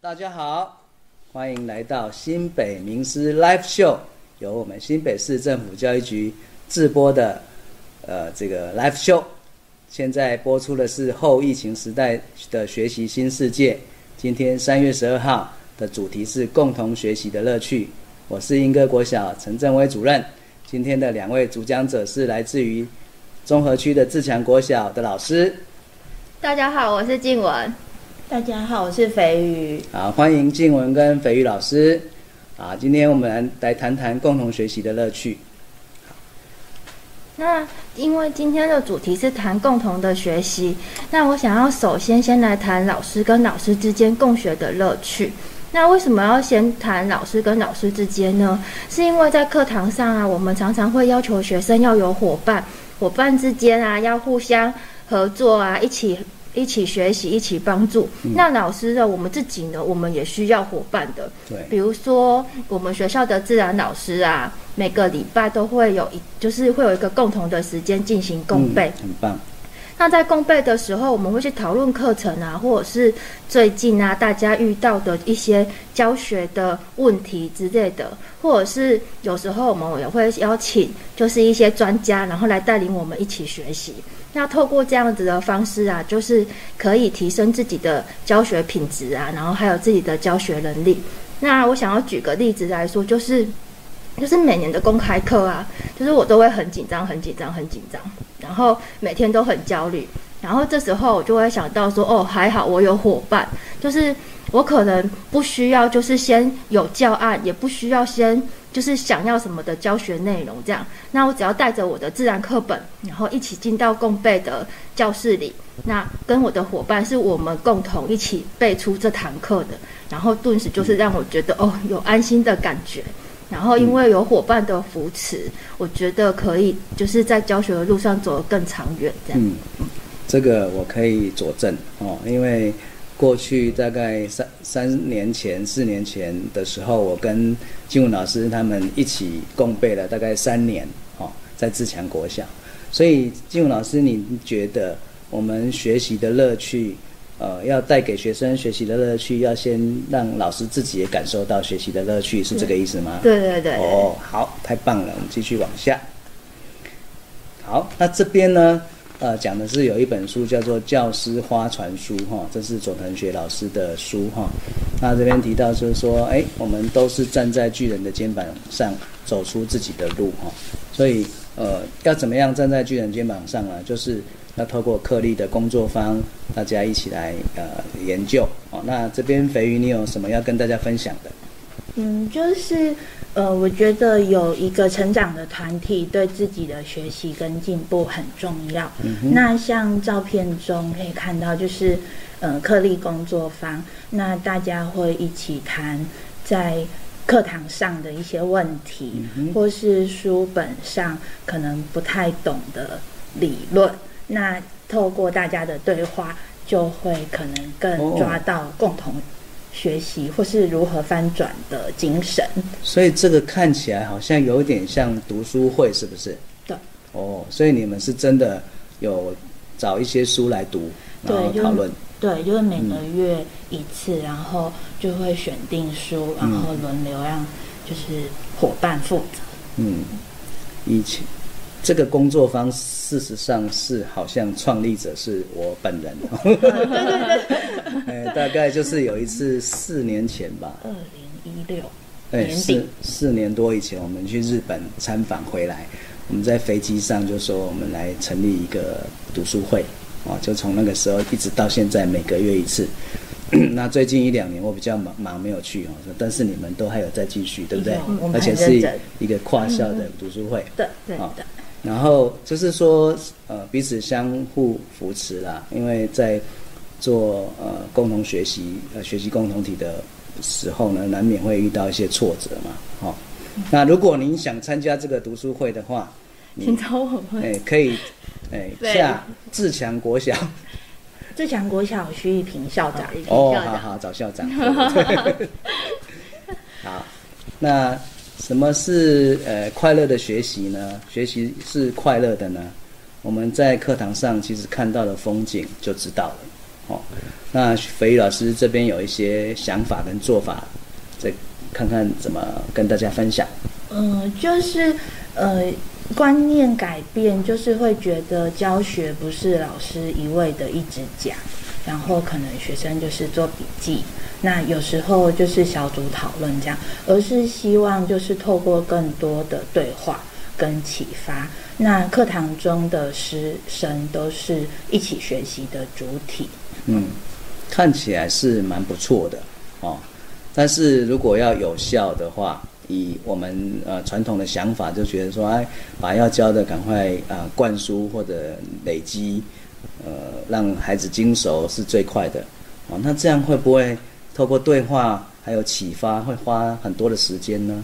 大家好，欢迎来到新北名师 Live Show，由我们新北市政府教育局制播的呃这个 Live Show。现在播出的是后疫情时代的学习新世界。今天三月十二号的主题是共同学习的乐趣。我是英歌国小陈正威主任。今天的两位主讲者是来自于中和区的自强国小的老师。大家好，我是静文。大家好，我是肥鱼。好，欢迎静文跟肥鱼老师。啊，今天我们来谈谈共同学习的乐趣。那因为今天的主题是谈共同的学习，那我想要首先先来谈老师跟老师之间共学的乐趣。那为什么要先谈老师跟老师之间呢？是因为在课堂上啊，我们常常会要求学生要有伙伴，伙伴之间啊要互相合作啊，一起。一起学习，一起帮助。那老师呢？我们自己呢？我们也需要伙伴的。对，比如说我们学校的自然老师啊，每个礼拜都会有一，就是会有一个共同的时间进行共备。很棒。那在共备的时候，我们会去讨论课程啊，或者是最近啊大家遇到的一些教学的问题之类的，或者是有时候我们也会邀请，就是一些专家，然后来带领我们一起学习。那透过这样子的方式啊，就是可以提升自己的教学品质啊，然后还有自己的教学能力。那我想要举个例子来说，就是就是每年的公开课啊，就是我都会很紧张、很紧张、很紧张，然后每天都很焦虑。然后这时候我就会想到说，哦，还好我有伙伴，就是我可能不需要，就是先有教案，也不需要先。就是想要什么的教学内容，这样，那我只要带着我的自然课本，然后一起进到共备的教室里，那跟我的伙伴是我们共同一起背出这堂课的，然后顿时就是让我觉得哦，有安心的感觉，然后因为有伙伴的扶持，我觉得可以就是在教学的路上走得更长远，这样。嗯，这个我可以佐证哦，因为。过去大概三三年前、四年前的时候，我跟金文老师他们一起共备了大概三年，哦，在自强国小。所以金文老师，你觉得我们学习的乐趣，呃，要带给学生学习的乐趣，要先让老师自己也感受到学习的乐趣，是这个意思吗？对对对。哦，好，太棒了，我们继续往下。好，那这边呢？呃，讲的是有一本书叫做《教师花传书》哈，这是佐藤学老师的书哈。那这边提到就是说，哎，我们都是站在巨人的肩膀上走出自己的路哈。所以，呃，要怎么样站在巨人肩膀上呢？就是要透过克力的工作坊，大家一起来呃研究哦。那这边肥鱼，你有什么要跟大家分享的？嗯，就是。呃，我觉得有一个成长的团体，对自己的学习跟进步很重要。那像照片中可以看到，就是呃，克力工作坊，那大家会一起谈在课堂上的一些问题，或是书本上可能不太懂的理论。那透过大家的对话，就会可能更抓到共同。学习或是如何翻转的精神，所以这个看起来好像有点像读书会，是不是？对。哦，所以你们是真的有找一些书来读，然后讨论。对，就是每个月一次，然后就会选定书，然后轮流让就是伙伴负责。嗯，以前。这个工作方事实上是好像创立者是我本人，对对对，大概就是有一次四年前吧，二零一六，哎，四四年多以前，我们去日本参访回来，我们在飞机上就说我们来成立一个读书会，哦，就从那个时候一直到现在每个月一次。那最近一两年我比较忙忙没有去哦，但是你们都还有在继续，对不对？而且是一个跨校的读书会，对对的。然后就是说，呃，彼此相互扶持啦。因为在做呃共同学习、呃学习共同体的时候呢，难免会遇到一些挫折嘛。好，那如果您想参加这个读书会的话，请找我们。哎，可以，哎，下自强国小。自强国小徐玉平校长。哦，好好找校长。好，那。什么是呃快乐的学习呢？学习是快乐的呢？我们在课堂上其实看到的风景就知道了。哦。那肥宇老师这边有一些想法跟做法，再看看怎么跟大家分享。嗯，就是呃，观念改变，就是会觉得教学不是老师一味的一直讲，然后可能学生就是做笔记，那有时候就是小组讨论这样，而是希望就是透过更多的对话跟启发，那课堂中的师生都是一起学习的主体。嗯，看起来是蛮不错的哦，但是如果要有效的话，以我们呃传统的想法，就觉得说，哎，把要教的赶快啊灌输或者累积，呃，让孩子精熟是最快的。哦，那这样会不会透过对话还有启发，会花很多的时间呢？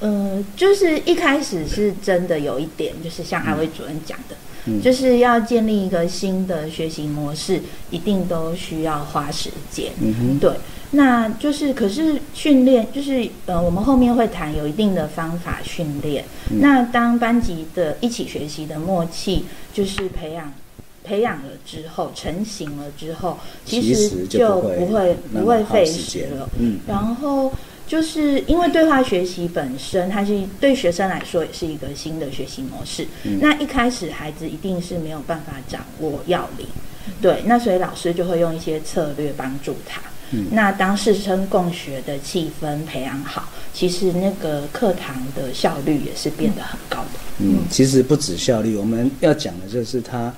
呃，就是一开始是真的有一点，就是像阿威主任讲的，就是要建立一个新的学习模式，一定都需要花时间。嗯哼，对。那就是，可是训练就是，呃，我们后面会谈有一定的方法训练。那当班级的一起学习的默契，就是培养培养了之后，成型了之后，其实就不会不会费时了。嗯，然后就是因为对话学习本身，它是对学生来说也是一个新的学习模式。那一开始孩子一定是没有办法掌握要领，对，那所以老师就会用一些策略帮助他。嗯那当师生共学的气氛培养好，其实那个课堂的效率也是变得很高的。嗯，其实不止效率，我们要讲的就是他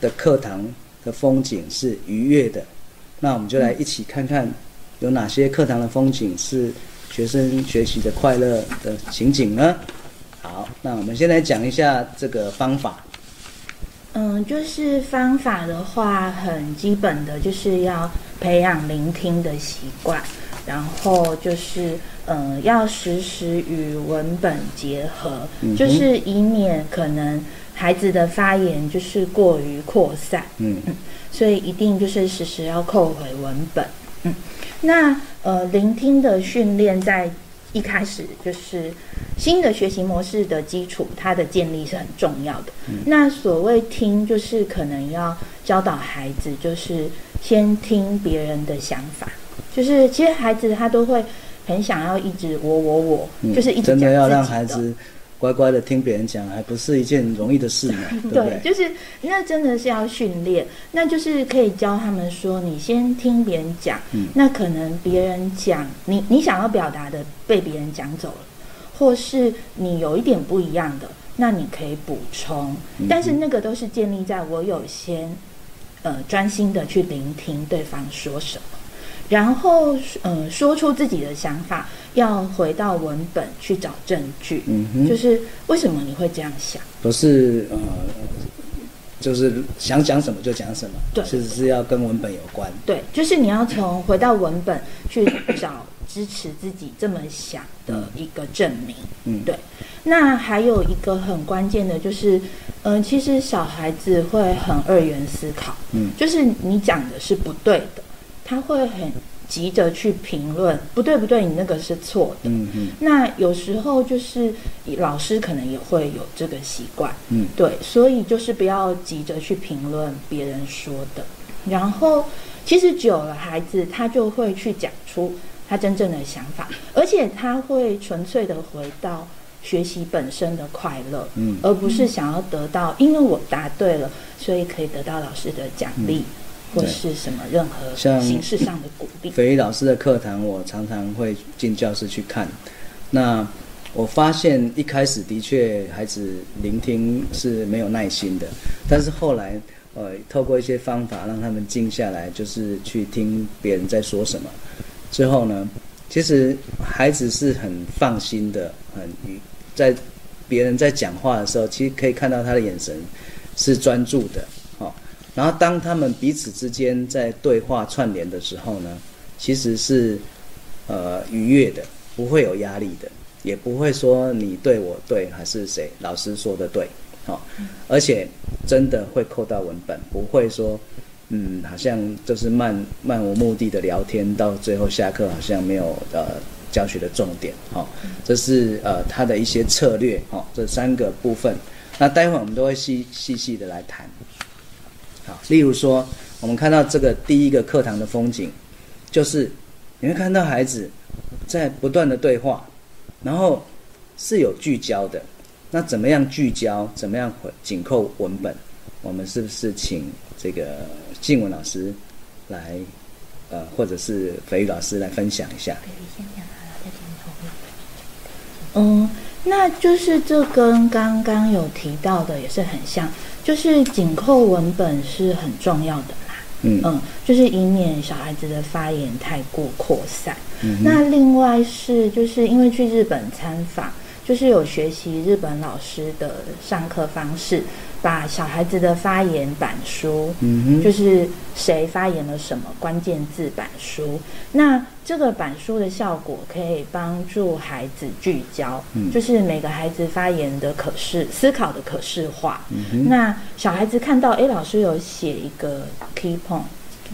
的课堂的风景是愉悦的。那我们就来一起看看有哪些课堂的风景是学生学习的快乐的情景呢？好，那我们先来讲一下这个方法。嗯，就是方法的话，很基本的就是要培养聆听的习惯，然后就是嗯，要时时与文本结合，就是以免可能孩子的发言就是过于扩散，嗯嗯，所以一定就是时时要扣回文本，嗯，那呃，聆听的训练在。一开始就是新的学习模式的基础，它的建立是很重要的。那所谓听，就是可能要教导孩子，就是先听别人的想法。就是其实孩子他都会很想要一直我我我，就是一直真的要让孩子。乖乖的听别人讲，还不是一件容易的事呢，对不对？就是那真的是要训练，那就是可以教他们说，你先听别人讲，那可能别人讲你你想要表达的被别人讲走了，或是你有一点不一样的，那你可以补充，但是那个都是建立在我有先呃专心的去聆听对方说什么。然后，嗯，说出自己的想法，要回到文本去找证据。嗯哼，就是为什么你会这样想？不是呃，就是想讲什么就讲什么。对，其实是要跟文本有关。对，就是你要从回到文本去找支持自己这么想的一个证明。嗯，对。那还有一个很关键的就是，嗯，其实小孩子会很二元思考。嗯，就是你讲的是不对的。他会很急着去评论，不对不对，你那个是错的。嗯嗯。那有时候就是老师可能也会有这个习惯。嗯。对，所以就是不要急着去评论别人说的。然后，其实久了，孩子他就会去讲出他真正的想法，而且他会纯粹的回到学习本身的快乐。嗯。而不是想要得到，因为我答对了，所以可以得到老师的奖励。或是什么任何形式上的鼓励。肥老师的课堂，我常常会进教室去看。那我发现一开始的确孩子聆听是没有耐心的，但是后来呃，透过一些方法让他们静下来，就是去听别人在说什么。之后呢，其实孩子是很放心的，很在别人在讲话的时候，其实可以看到他的眼神是专注的。然后，当他们彼此之间在对话串联的时候呢，其实是呃愉悦的，不会有压力的，也不会说你对我对还是谁老师说的对，好，而且真的会扣到文本，不会说嗯好像就是漫漫无目的的聊天，到最后下课好像没有呃教学的重点，好，这是呃他的一些策略，好，这三个部分，那待会我们都会细细细的来谈。例如说，我们看到这个第一个课堂的风景，就是你会看到孩子在不断的对话，然后是有聚焦的。那怎么样聚焦？怎么样紧扣文本？我们是不是请这个静文老师来，呃，或者是肥宇老师来分享一下？嗯，那就是这跟刚刚有提到的也是很像，就是紧扣文本是很重要的啦。嗯嗯，就是以免小孩子的发言太过扩散。嗯，那另外是就是因为去日本参访。就是有学习日本老师的上课方式，把小孩子的发言板书，嗯就是谁发言了什么关键字板书，那这个板书的效果可以帮助孩子聚焦，嗯就是每个孩子发言的可视思考的可视化。嗯那小孩子看到，哎，老师有写一个 key point。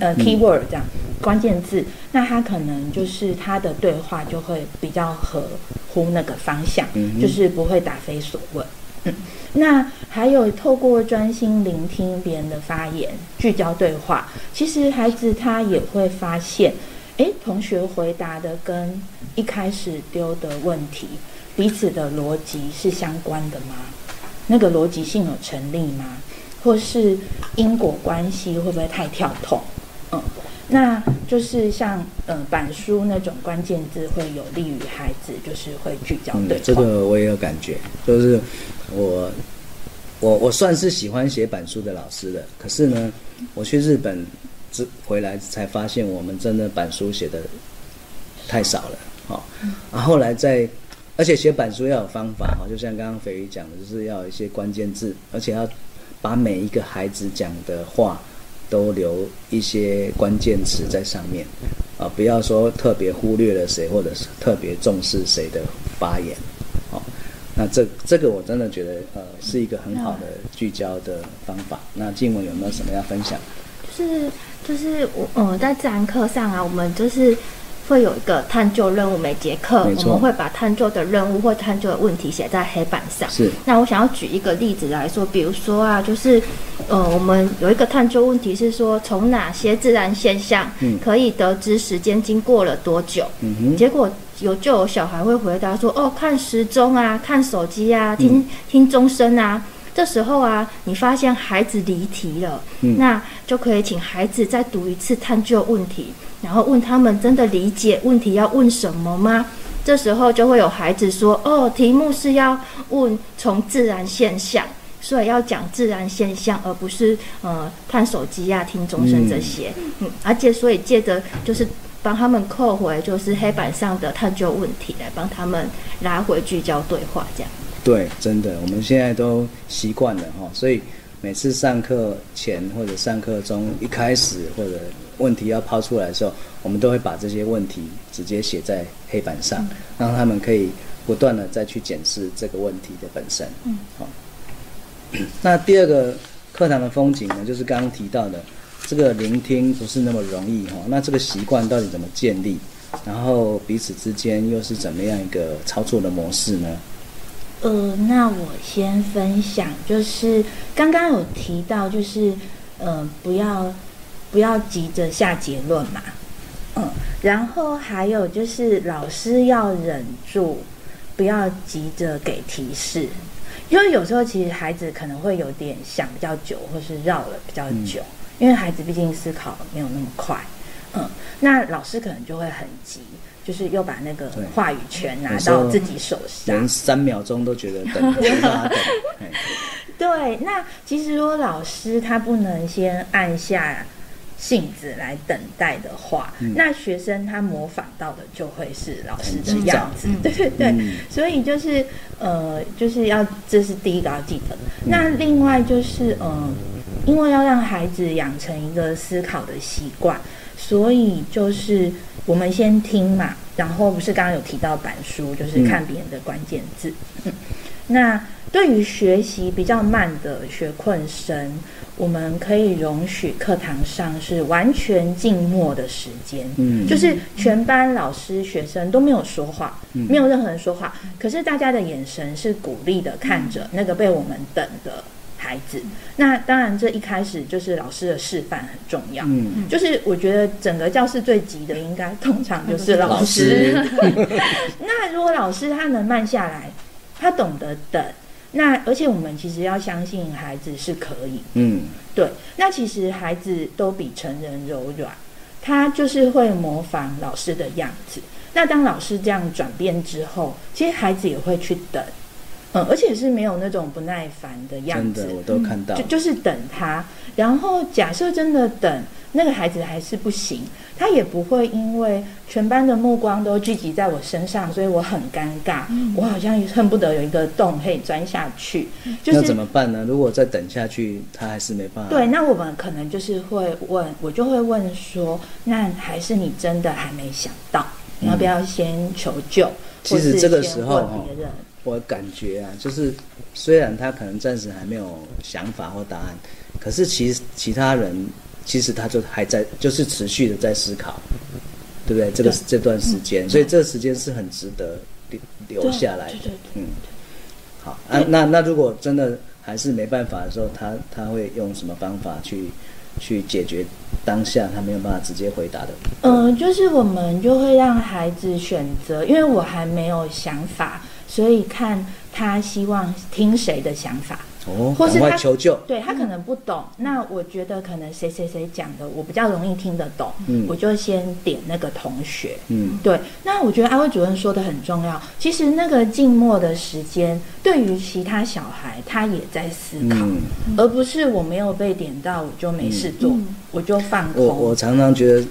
呃，keyword 这样关键字，那他可能就是他的对话就会比较合乎那个方向，就是不会答非所问。那还有透过专心聆听别人的发言，聚焦对话，其实孩子他也会发现，哎，同学回答的跟一开始丢的问题彼此的逻辑是相关的吗？那个逻辑性有成立吗？或是因果关系会不会太跳痛？嗯，那就是像呃板书那种关键字会有利于孩子，就是会聚焦。对，这个我也有感觉，就是我我我算是喜欢写板书的老师的，可是呢，我去日本之回来才发现，我们真的板书写的太少了。好，啊后来在，而且写板书要有方法哈，就像刚刚肥鱼讲的，就是要一些关键字，而且要把每一个孩子讲的话。都留一些关键词在上面，啊，不要说特别忽略了谁，或者是特别重视谁的发言，那这这个我真的觉得呃是一个很好的聚焦的方法。那静文有没有什么要分享？是就是我呃在自然课上啊，我们就是。会有一个探究任务，每节课我们会把探究的任务或探究的问题写在黑板上。是。那我想要举一个例子来说，比如说啊，就是，呃，我们有一个探究问题是说，从哪些自然现象可以得知时间经过了多久？嗯哼。结果有就有小孩会回答说，哦，看时钟啊，看手机啊，听听钟声啊。这时候啊，你发现孩子离题了，那就可以请孩子再读一次探究问题。然后问他们真的理解问题要问什么吗？这时候就会有孩子说：“哦，题目是要问从自然现象，所以要讲自然现象，而不是呃看手机呀、听钟声这些。”嗯，而且所以借着就是帮他们扣回就是黑板上的探究问题，来帮他们拉回聚焦对话，这样。对，真的，我们现在都习惯了哈，所以每次上课前或者上课中一开始或者。问题要抛出来的时候，我们都会把这些问题直接写在黑板上，让他们可以不断的再去检视这个问题的本身。嗯，好。那第二个课堂的风景呢，就是刚刚提到的，这个聆听不是那么容易哈。那这个习惯到底怎么建立？然后彼此之间又是怎么样一个操作的模式呢？呃，那我先分享，就是刚刚有提到，就是呃，不要。不要急着下结论嘛，嗯，然后还有就是老师要忍住，不要急着给提示，因为有时候其实孩子可能会有点想比较久，或是绕了比较久，因为孩子毕竟思考没有那么快，嗯，那老师可能就会很急，就是又把那个话语权拿到自己手上，连三秒钟都觉得等，等。对，那其实如果老师他不能先按下。性子来等待的话，那学生他模仿到的就会是老师的样子，对对对。所以就是呃，就是要这是第一个要记得。那另外就是呃，因为要让孩子养成一个思考的习惯，所以就是我们先听嘛，然后不是刚刚有提到板书，就是看别人的关键字。那对于学习比较慢的学困生。我们可以容许课堂上是完全静默的时间，嗯，就是全班老师、学生都没有说话，没有任何人说话，可是大家的眼神是鼓励的看着那个被我们等的孩子。那当然，这一开始就是老师的示范很重要。嗯，就是我觉得整个教室最急的，应该通常就是老老。师 那如果老师他能慢下来，他懂得等，那而且我们其实要相信孩子是可以。嗯，对，那其实孩子都比成人柔软，他就是会模仿老师的样子。那当老师这样转变之后，其实孩子也会去等，嗯，而且是没有那种不耐烦的样子真的，我都看到就。就是等他。然后假设真的等那个孩子还是不行，他也不会因为全班的目光都聚集在我身上，所以我很尴尬，我好像恨不得有一个洞可以钻下去。就是那怎么办呢？如果再等下去，他还是没办法。对，那我们可能就是会问，我就会问说，那还是你真的还没想到，你要不要先求救？嗯其实这个时候或是先哈问别人，我感觉啊，就是虽然他可能暂时还没有想法或答案，可是其实其他人其实他就还在，就是持续的在思考，对不对？这个这段时间，所以这个时间是很值得留留下来的。嗯，好，啊，那那如果真的还是没办法的时候，他他会用什么方法去去解决当下他没有办法直接回答的？嗯、就是我们就会让孩子选择，因为我还没有想法，所以看他希望听谁的想法。哦，或是他求救。对他可能不懂，那我觉得可能谁谁谁讲的我比较容易听得懂，嗯我就先点那个同学。嗯，对，那我觉得阿威主任说的很重要。其实那个静默的时间，对于其他小孩，他也在思考，嗯而不是我没有被点到，我就没事做，嗯我就放空。我我常常觉得，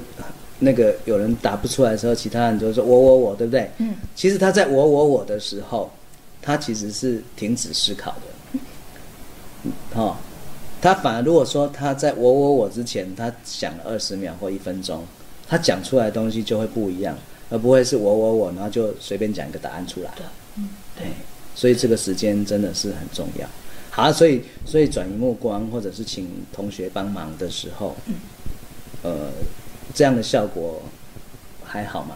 那个有人答不出来的时候，其他人就说我我我，对不对？嗯，其实他在我我我的时候，他其实是停止思考的。嗯哦，他反而如果说他在我我我之前，他想了二十秒或一分钟，他讲出来的东西就会不一样，而不会是我我我，然后就随便讲一个答案出来。对，嗯，对，所以这个时间真的是很重要。好，所以所以转移目光或者是请同学帮忙的时候，呃，这样的效果还好吗？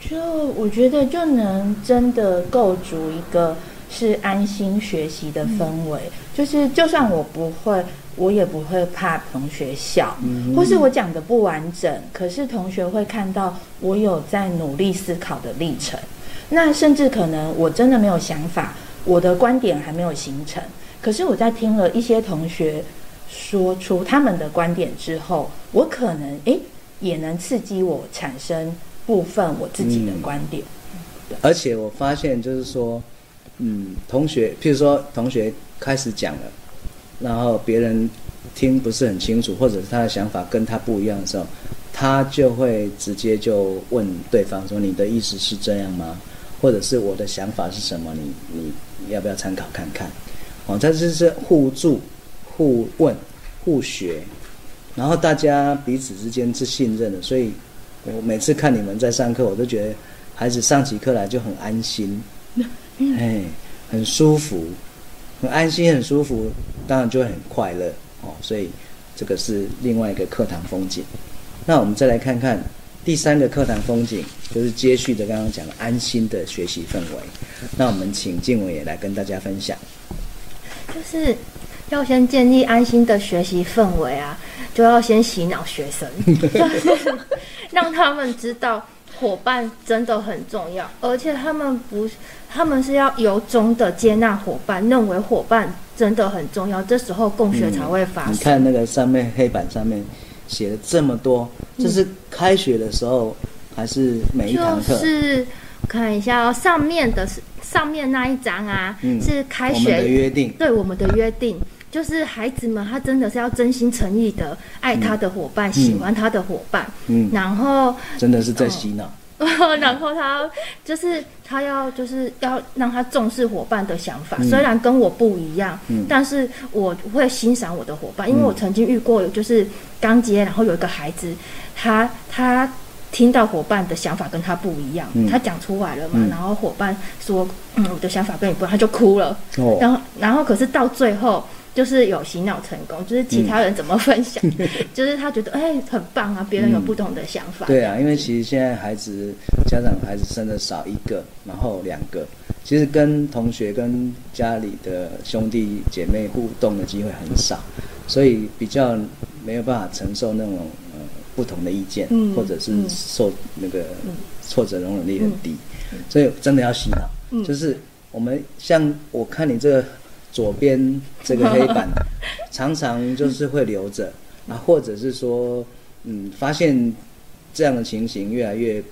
就我觉得就能真的构筑一个是安心学习的氛围，就是就算我不会，我也不会怕同学笑，嗯或是我讲的不完整，可是同学会看到我有在努力思考的历程。那甚至可能我真的没有想法，我的观点还没有形成，可是我在听了一些同学说出他们的观点之后，我可能诶也能刺激我产生部分我自己的观点。而且我发现就是说，嗯，同学，譬如说同学开始讲了，然后别人听不是很清楚，或者是他的想法跟他不一样的时候，他就会直接就问对方说：“你的意思是这样吗？”或者是我的想法是什么？你你要不要参考看看？哦，这就是互助、互问、互学，然后大家彼此之间是信任的，所以我每次看你们在上课，我都觉得孩子上起课来就很安心，哎，很舒服，很安心，很舒服，当然就会很快乐哦。所以这个是另外一个课堂风景。那我们再来看看第三个课堂风景，就是接续的刚刚讲的安心的学习氛围。那我们请静伟也来跟大家分享。就是要先建立安心的学习氛围啊，就要先洗脑学生，让他们知道伙伴真的很重要，而且他们不，他们是要由衷的接纳伙伴，认为伙伴真的很重要，这时候共学才会发生。你看那个上面黑板上面写了这么多，这是开学的时候还是每一堂课？就是看一下哦，上面的是上面那一张啊，嗯是开我们的约定。对我们的约定，就是孩子们他真的是要真心诚意的爱他的伙伴，喜欢他的伙伴，嗯，然后真的是在洗脑。然后他就是他要就是要让他重视伙伴的想法，嗯。虽然跟我不一样，嗯。但是我会欣赏我的伙伴，因为我曾经遇过，就是刚接，然后有一个孩子，他他听到伙伴的想法跟他不一样，嗯。他讲出来了嘛，嗯。然后伙伴说，嗯，我的想法跟你不一样，他就哭了，哦，然后然后可是到最后。就是有洗脑成功，就是其他人怎么分享，就是他觉得哎很棒啊，别人有不同的想法。对啊，因为其实现在孩子家长孩子生的少一个，然后两个，其实跟同学跟家里的兄弟姐妹互动的机会很少，所以比较没有办法承受那种呃不同的意见，嗯或者是嗯。受那个嗯。挫折容忍力很低，所以真的要洗脑，嗯。就是我们像我看你这个左边这个 黑板，常常就是会留着。啊，或者是说，嗯，发现这样的情形越来越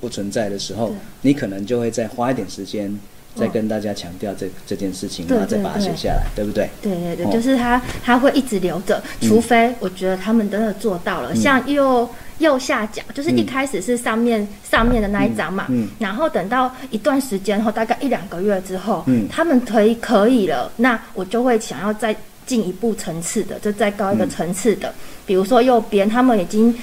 不存在的时候，你可能就会再花一点时间，再哦。跟大家强调这这件事情，然后再把它写下来，对不对？对对对，哦。就是他他会一直留着，除非我觉得他们真的做到了，像右右下角，就是一嗯开始是上面、上面的那一张嘛，然后等到一段时间后，大概一两个月之后，嗯。他们可以可以了，那我就会想要再进一步层次的，就再高一个嗯。层次的，比如说右边他们已经。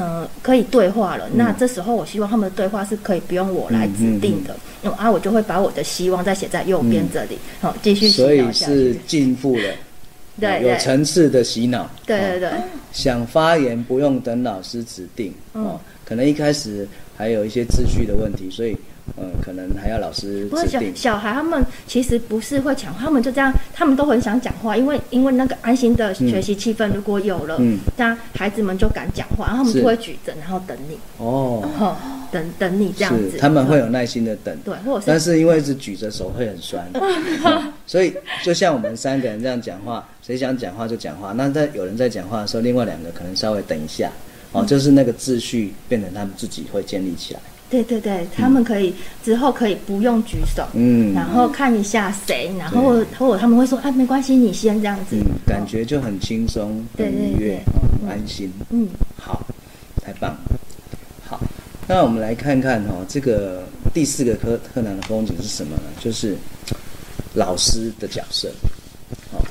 呃，可以对话了。那这时候，我希望他们的对话是可以不用我来指定的，嗯啊，我就会把我的希望再写在右边这里，好、继续洗所以是。进步了，对对。有层次的洗脑，哦对对。对，想发言不用等老师指定，嗯。哦，可能一开始还有一些秩序的问题，所以呃，可能还要老师不是小。小孩他们其实不是会讲话，他们就这样，他们都很想讲话，因为因为那个安心的学习气氛如果有了，嗯那孩子们就敢讲话，然后他们是就会举着，然后等你，哦，哦，等等你这样子，他们会有耐心的等，对，或者但是是因为一直举着手会很酸，哦 所以就像我们三个人这样讲话，谁想讲话就讲话。那在有人在讲话的时候，另外两个可能稍微等一下，哦，就是那个秩序变成他们自己会建立起来。对对对，他们可以之后可以不用举手，嗯，然后看一下谁，然后或者他们会说，啊，没关系，你先这样子，嗯，感觉就很轻松、对很愉悦、安心。嗯，好，太棒了。好，那我们来看看哦，这个第四个课课堂的风景是什么呢？就是老师的角色。哦，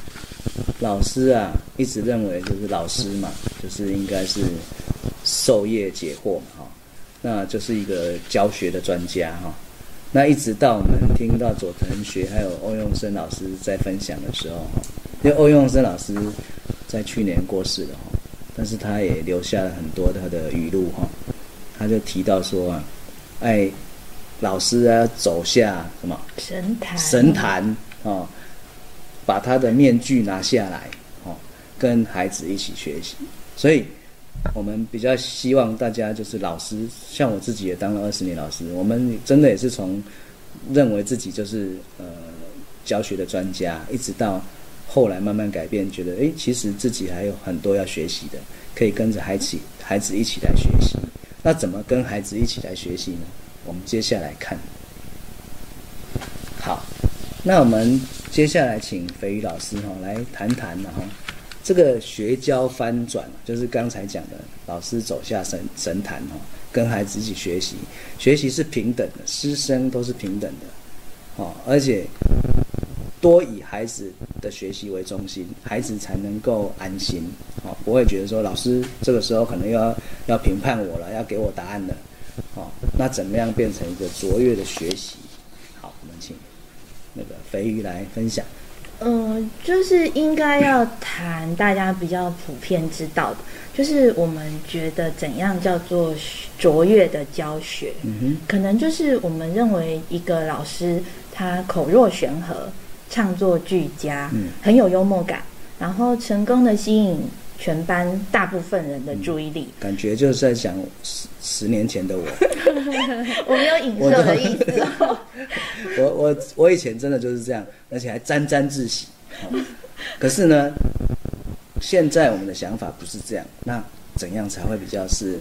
老师啊，一直认为就是老师嘛，就是应该是授业解惑嘛，哈、那就是一个教学的专家哈、那一直到我们听到佐藤学还有欧永生老师在分享的时候，哈，因为欧永生老师在去年过世了哈，但是他也留下了很多他的语录哈，他就提到说啊，哎，老师啊走下什么？神坛，神坛哦，把他的面具拿下来哦，跟孩子一起学习。所以，我们比较希望大家就是老师，像我自己也当了二十年老师，我们真的也是从认为自己就是呃教学的专家，一直到后来慢慢改变，觉得诶，其实自己还有很多要学习的，可以跟着孩子孩子一起来学习。那怎么跟孩子一起来学习呢？我们接下来看。好，那我们接下来请肥鱼老师哈、来谈谈哈、这个学教翻转，就是刚才讲的，老师走下神神坛哈、跟孩子一起学习，学习是平等的，师生都是平等的，哦，而且多以孩子的学习为中心，孩子才能够安心，哦，不会觉得说老师这个时候可能要要评判我了，要给我答案了，哦，那怎么样变成一个卓越的学习？肥鱼来分享。嗯，就是应该要谈大家比较普遍知道的，就是我们觉得怎样叫做卓越的教学，嗯可能就是我们认为一个老师他口若悬河，唱作俱佳，嗯。很有幽默感，然后成功的吸引全班大部分人的注意力。哼，感觉就是在讲十十年前的我。我没有影射的意思哦。我我我以前真的就是这样，而且还沾沾自喜。哦可是呢，现在我们的想法不是这样。那怎样才会比较是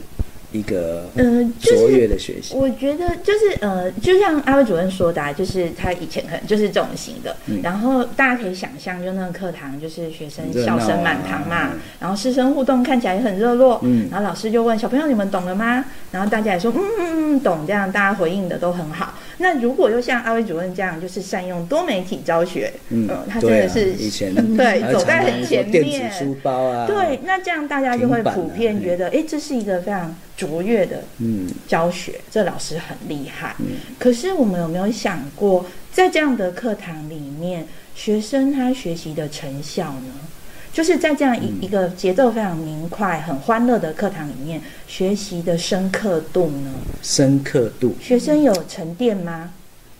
一个嗯就是卓越的学习？我觉得就是呃，就像阿威主任说的、啊，就是他以前可能就是这种型的，嗯然后大家可以想象，就那个课堂就是学生笑声满堂嘛，嗯然后师生互动看起来也很热络，嗯然后老师就问小朋友你们懂了吗？然后大家也说嗯嗯嗯懂，这样大家回应的都很好。那如果又像阿威主任这样，就是善用多媒体教学，嗯，他真的是以前 对走在很前面，电子书包啊，对，那这样大家就会普遍觉得，哎，这是一个非常卓越的嗯教学，这老师很厉害。可是我们有没有想过，在这样的课堂里面，学生他学习的成效呢？就是在这样一一个节奏非常明快、很欢乐的课堂里面，学习的深刻度呢？深刻度，学生有沉淀吗？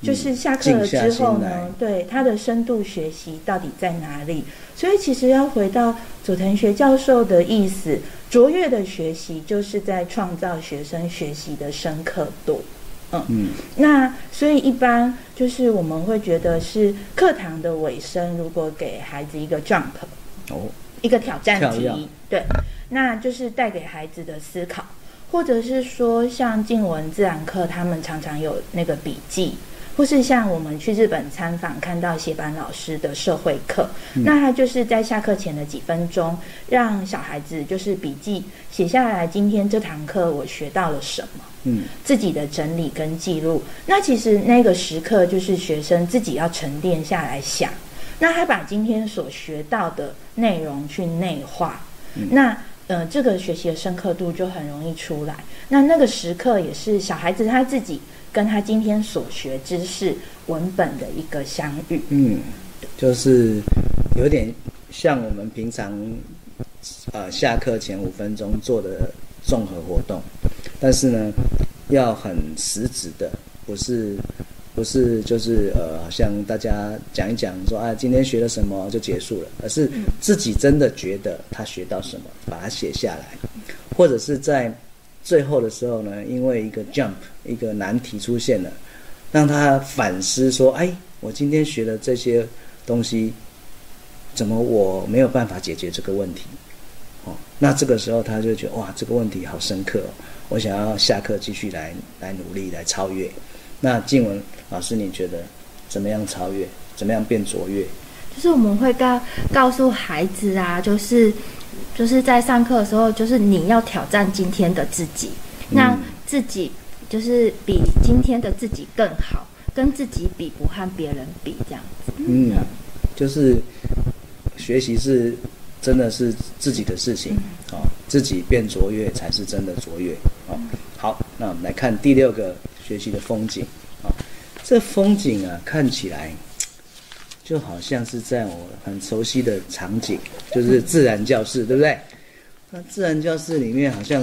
就是下课了之后呢？对他的深度学习到底在哪里？所以其实要回到佐藤学教授的意思，卓越的学习就是在创造学生学习的深刻度。嗯嗯，那所以一般就是我们会觉得是课堂的尾声，如果给孩子一个 jump。哦，一个挑战题，对，那就是带给孩子的思考，或者是说像静文自然课，他们常常有那个笔记，或是像我们去日本参访看到写板老师的社会课，那他就是在下课前的几分钟，让小孩子就是笔记写下来，今天这堂课我学到了什么，嗯，自己的整理跟记录，那其实那个时刻就是学生自己要沉淀下来想。那他把今天所学到的内容去内化，那呃，这个学习的深刻度就很容易出来。那那个时刻也是小孩子他自己跟他今天所学知识文本的一个相遇。嗯，就是有点像我们平常呃下课前五分钟做的综合活动，但是呢，要很实质的，不是。不是，就是呃，好像大家讲一讲，说啊，今天学了什么就结束了，而是自己真的觉得他学到什么，把它写下来，或者是在最后的时候呢，因为一个 jump 一个难题出现了，让他反思说，哎，我今天学的这些东西，怎么我没有办法解决这个问题？哦，那这个时候他就觉得哇，这个问题好深刻，我想要下课继续来来努力来超越。那静文老师，你觉得怎么样超越？怎么样变卓越？就是我们会告告诉孩子啊，就是就是在上课的时候，就是你要挑战今天的自己，让自己就是比今天的自己更好，跟自己比不和别人比这样子。嗯，就是学习是真的是自己的事情啊，自己变卓越才是真的卓越啊。好，那我们来看第六个。学习的风景啊，这风景啊，看起来就好像是在我很熟悉的场景，就是自然教室，对不对？那自然教室里面好像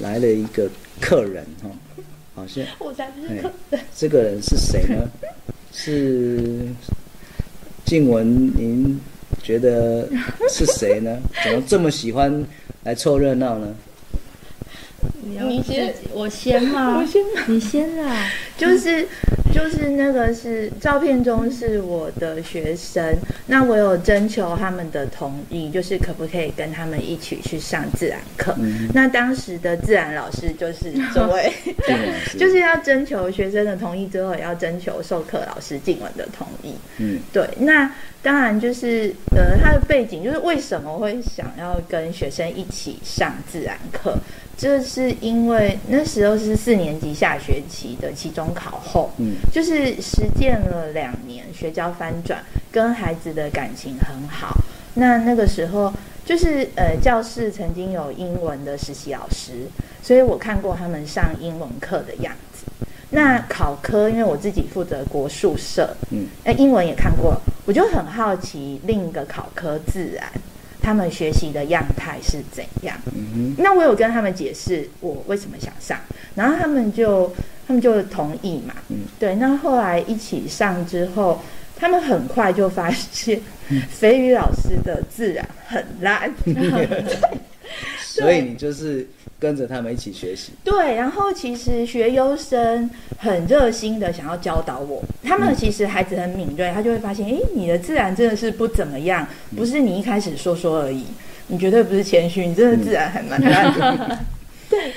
来了一个客人哈，好像我才不是客人。这个人是谁呢？是静文，您觉得是谁呢？怎么这么喜欢来凑热闹呢？你先，我先吗？我先，你先啦。就是就是那个是照片中是我的学生，那我有征求他们的同意，就是可不可以跟他们一起去上自然课。那当时的自然老师就是这位，就是要征求学生的同意之后，也要征求授课老师静文的同意。嗯，对。那当然就是呃，他的背景就是为什么会想要跟学生一起上自然课。这是因为那时候是四年级下学期的期中考后，嗯，就是实践了两年，学教翻转，跟孩子的感情很好。那那个时候就是呃，教室曾经有英文的实习老师，所以我看过他们上英文课的样子。那考科，因为我自己负责国术社，嗯，那英文也看过，我就很好奇另一个考科自然。他们学习的样态是怎样？嗯那我有跟他们解释我为什么想上，然后他们就他们就同意嘛。嗯对，那后来一起上之后，他们很快就发现 肥宇老师的自然很烂。所以你就是跟着他们一起学习。对，然后其实学优生很热心的想要教导我，他们其实孩子很敏锐，他就会发现，哎，你的自然真的是不怎么样，不是你一开始说说而已，你绝对不是谦虚，你真的自然很蛮烂的。对。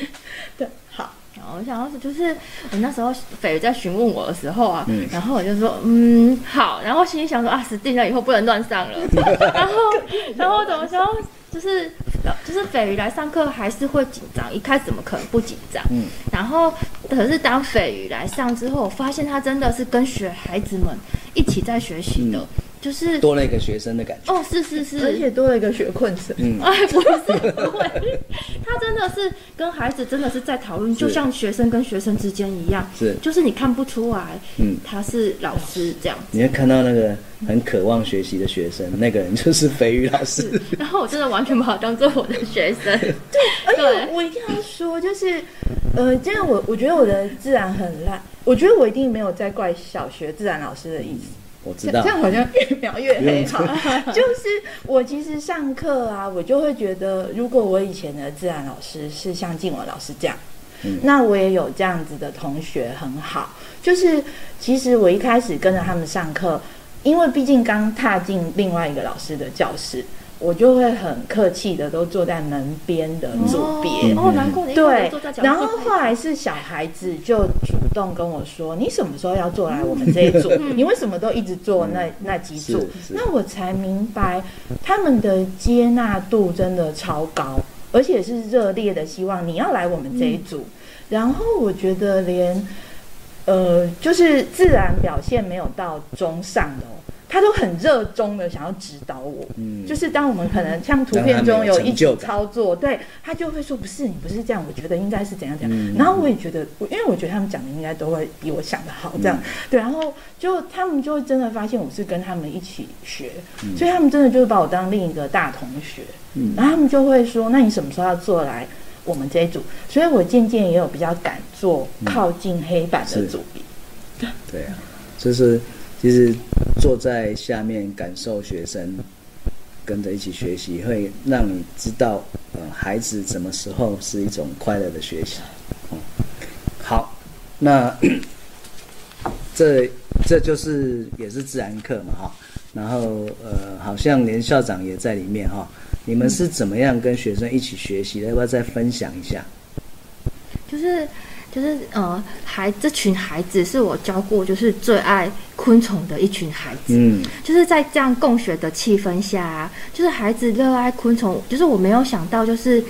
对，好，我想要是就是我那时候斐在询问我的时候啊，然后我就说，嗯，好，然后心里想说啊，死定了，以后不能乱上了，然后然后怎么说？就是的，就是斐鱼来上课还是会紧张，一开始怎么可能不紧张？嗯，然后可是当斐鱼来上之后，我发现他真的是跟学孩子们一起在学习的，就是多了一个学生的感觉。哦，是是是，而且多了一个学困程。嗯，哎，不是不会，他真的是跟孩子真的是在讨论，就像学生跟学生之间一样，是，就是你看不出来，嗯，他是老师这样子。你会看到那个很渴望学习的学生，那个人就是肥鱼老师。然后我真的完全把他当做我的学生，对，而且我一定要说，就是，呃，这样我我觉得我的自然很烂，我觉得我一定没有在怪小学自然老师的意思。我知道这，样好像越描越 黑哈。就是我其实上课啊，我就会觉得，如果我以前的自然老师是像静文老师这样，嗯那我也有这样子的同学很好。就是其实我一开始跟着他们上课，因为毕竟刚踏进另外一个老师的教室，我就会很客气的都坐在门边的左边。哦，难怪你对然后后来是小孩子就主动跟我说：“你什么时候要坐来我们这一组？你为什么都一直坐那那几组是？”是那我才明白他们的接纳度真的超高，而且是热烈的希望你要来我们这一组。然后我觉得连呃，就是自然表现没有到中上的哦。他都很热衷的想要指导我，嗯就是当我们可能像图片中有一操作，对他就会说不是你不是这样，我觉得应该是怎样怎样。嗯然后我也觉得，我因为我觉得他们讲的应该都会比我想的好，这样、对。然后就他们就会真的发现我是跟他们一起学，所以他们真的就是把我当另一个大同学。嗯然后他们就会说，那你什么时候要做来我们这一组？所以我渐渐也有比较敢做靠近黑板的是组别。对啊，就是其实坐在下面感受学生跟着一起学习，会让你知道，呃，孩子什么时候是一种快乐的学习。好，那 这这就是也是自然课嘛，哈。然后呃，好像连校长也在里面哈。你们是怎么样跟学生一起学习的？要不要再分享一下？就是就是呃，孩这群孩子是我教过就是最爱昆虫的一群孩子。嗯就是在这样共学的气氛下、啊，就是孩子热爱昆虫，就是我没有想到，就是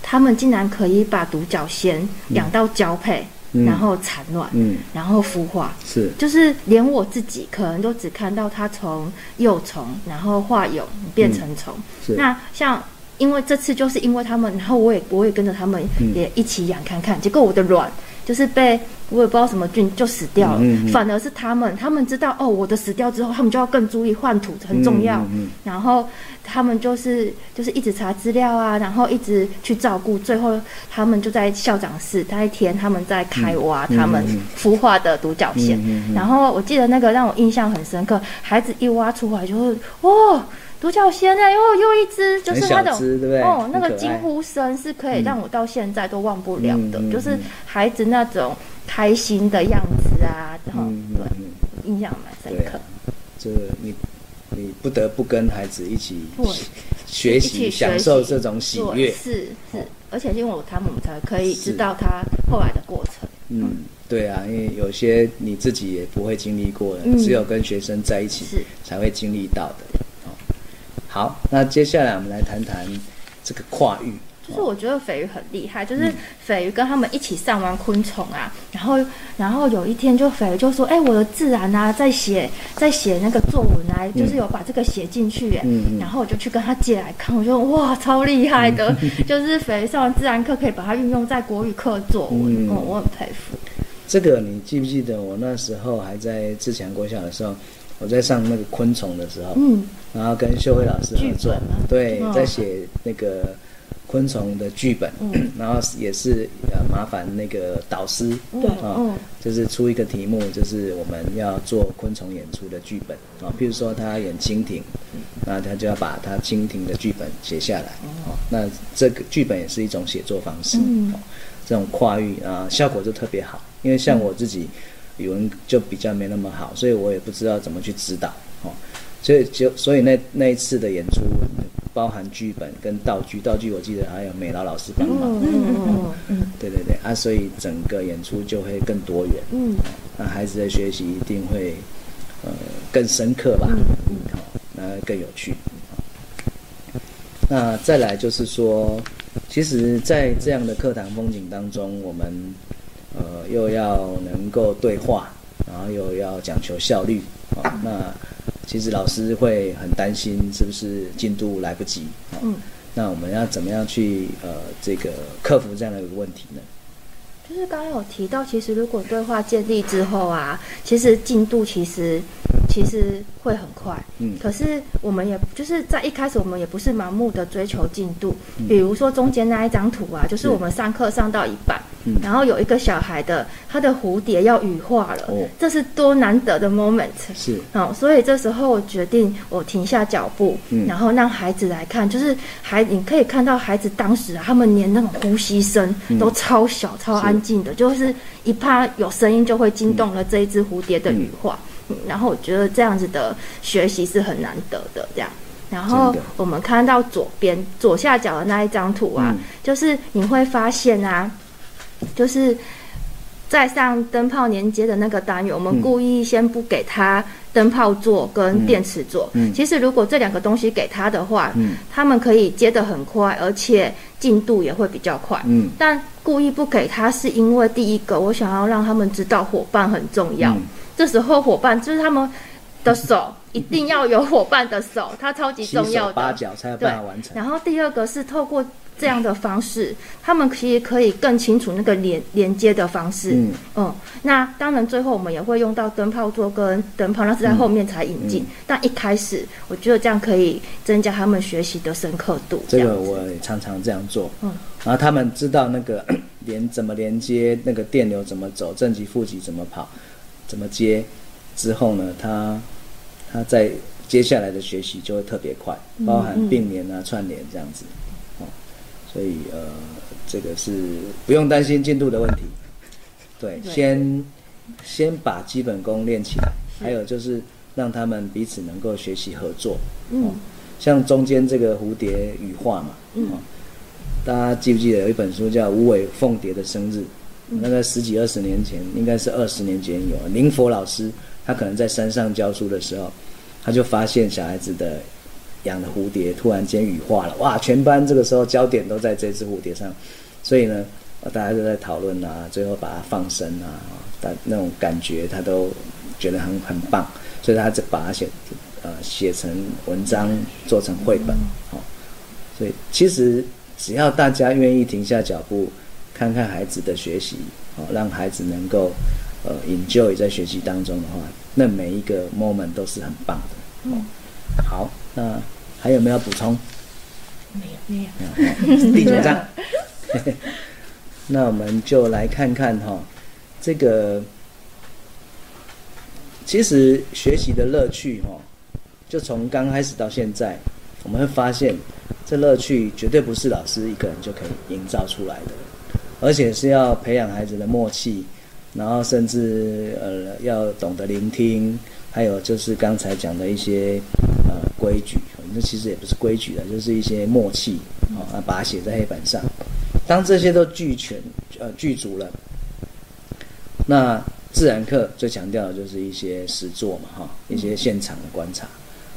他们竟然可以把独角仙养到交配，嗯然后产卵，嗯，然后孵化。是就是连我自己可能都只看到它从幼虫，然后化蛹变成虫。是那像因为这次就是因为他们，然后我也我也跟着他们嗯也一起养看看，结果我的卵就是被我也不知道什么菌就死掉了，嗯嗯嗯。反而是他们，他们知道哦我的死掉之后，他们就要更注意换土很重要，嗯然后他们就是就是一直查资料啊，然后一直去照顾，最后他们就在校长室那一天，他们在开挖嗯他们孵化的独角仙，然后我记得那个让我印象很深刻，孩子一挖出来就会哇。独角仙呢？又又一只，就是那种对不对哦，那个惊呼声是可以让我到现在都忘不了的，就是孩子那种开心的样子啊，然后、对，嗯印象蛮深刻这你你不得不跟孩子一起学习，享受这种喜对，悦。是是，而且因为我他们，我们才可以知道他后来的过程。嗯，对啊，因为有些你自己也不会经历过的，嗯只有跟学生在一起才会经历到的。哦，好，那接下来我们来谈谈这个跨域。就是我觉得斐鱼很厉害，就是嗯斐鱼跟他们一起上完昆虫啊，然后然后有一天就斐鱼就说：“哎、我的自然啊，在写在写那个作文啊，就是有把这个写进去耶。嗯嗯然后我就去跟他借来看，我就哇，超厉害的！就是斐鱼上完自然课可以把它运用在国语课作文，嗯哦，我很佩服。这个你记不记得？我那时候还在自强国小的时候，我在上那个昆虫的时候，嗯，然后跟秀慧老师合作对，嗯在写那个昆虫的剧本，嗯。然后也是呃麻烦那个导师，对啊、嗯。就是出一个题目，就是我们要做昆虫演出的剧本啊，譬如说他演蜻蜓，那他就要把他蜻蜓的剧本写下来，哦，那这个剧本也是一种写作方式，嗯。哦，这种跨域啊，效果就特别好，因为像我自己语文就比较没那么好，所以我也不知道怎么去指导，哦，所以就所以那那一次的演出包含剧本跟道具，道具我记得还有美劳老师帮忙，嗯嗯嗯对对对。啊，所以整个演出就会更多元，嗯。那孩子的学习一定会呃更深刻吧，嗯好、那更有趣。那再来就是说，其实，在这样的课堂风景当中，我们呃又要能够对话，然后又要讲求效率啊。那其实老师会很担心，是不是进度来不及？嗯。那我们要怎么样去呃这个克服这样的一个问题呢？就是刚刚有提到，其实如果对话建立之后啊，其实进度其实其实会很快。嗯。可是我们也就是在一开始，我们也不是盲目的追求进度。比如说中间那一张图啊，就是我们上课上到一半。然后有一个小孩的，他的蝴蝶要羽化了，这是多难得的 moment。是，哦，所以这时候我决定我停下脚步，然后让孩子来看，就是孩你可以看到孩子当时啊，他们连那种呼吸声都超小、超安静的，就是一怕有声音就会惊动了这一只蝴蝶的羽化。然后我觉得这样子的学习是很难得的，这样。然后我们看到左边左下角的那一张图啊，就是你会发现啊。就是在上灯泡连接的那个单元，我们故意先不给它灯泡座跟电池座。嗯，其实如果这两个东西给它的话，嗯，他们可以接得很快，而且进度也会比较快。嗯，但故意不给他，是因为第一个，我想要让他们知道伙伴很重要。这时候伙伴就是他们的手，一定要有伙伴的手，它超级重要的。八角才有办法完成。然后第二个是透过。这样的方式，他们其实可以更清楚那个连连接的方式。嗯嗯，那当然最后我们也会用到灯泡座跟灯泡，那是在后面才引进。但一开始，我觉得这样可以增加他们学习的深刻度。这个我常常这样做。嗯，然后他们知道那个 连怎么连接，那个电流怎么走，正极负极怎么跑，怎么接之后呢，他他在接下来的学习就会特别快，包含并联啊、串联这样子。所以呃，这个是不用担心进度的问题。对，先先把基本功练起来，还有就是让他们彼此能够学习合作。嗯，像中间这个蝴蝶羽化嘛，嗯，大家记不记得有一本书叫《无尾凤蝶的生日》？那个十几二十年前，应该是二十年前有林佛老师，他可能在山上教书的时候，他就发现小孩子的。养的蝴蝶突然间羽化了，哇！全班这个时候焦点都在这只蝴蝶上，所以呢，大家都在讨论啊，最后把它放生啊，但那种感觉他都觉得很很棒，所以他就把它写呃写成文章，做成绘本，哦，所以其实只要大家愿意停下脚步，看看孩子的学习，哦，让孩子能够呃 enjoy 在学习当中的话，那每一个 moment 都是很棒的，哦，好。那还有没有补充？没有，没有。第九章，那我们就来看看哈，这个其实学习的乐趣哈，就从刚开始到现在，我们会发现这乐趣绝对不是老师一个人就可以营造出来的，而且是要培养孩子的默契，然后甚至呃要懂得聆听，还有就是刚才讲的一些呃。规矩，那其实也不是规矩的，就是一些默契啊，把它写在黑板上。当这些都俱全，呃，具足了，那自然课最强调的就是一些实作嘛，哈，一些现场的观察。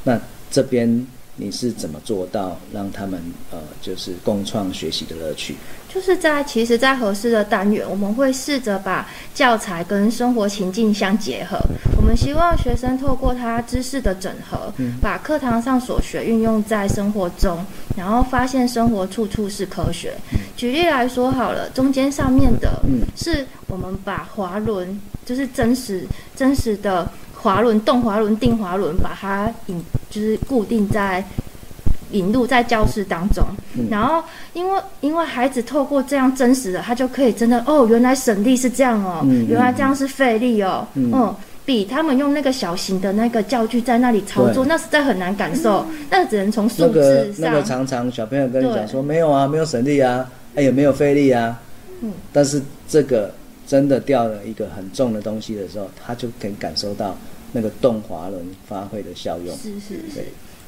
那这边。你是怎么做到让他们呃，就是共创学习的乐趣？就是在其实，在合适的单元，我们会试着把教材跟生活情境相结合。我们希望学生透过他知识的整合，把课堂上所学运用在生活中，然后发现生活处处是科学。举例来说好了，中间上面的是我们把滑轮，就是真实真实的。滑轮、动滑轮、定滑轮，把它引就是固定在引入在教室当中。然后，因为因为孩子透过这样真实的，他就可以真的哦，原来省力是这样哦，原来这样是费力哦。嗯，比他们用那个小型的那个教具在那里操作，那实在很难感受。那只能从数字上。那个常常小朋友跟你讲说没有啊，没有省力啊，哎也没有费力啊。嗯。但是这个真的掉了一个很重的东西的时候，他就可以感受到。那个动滑轮发挥的效用是是是，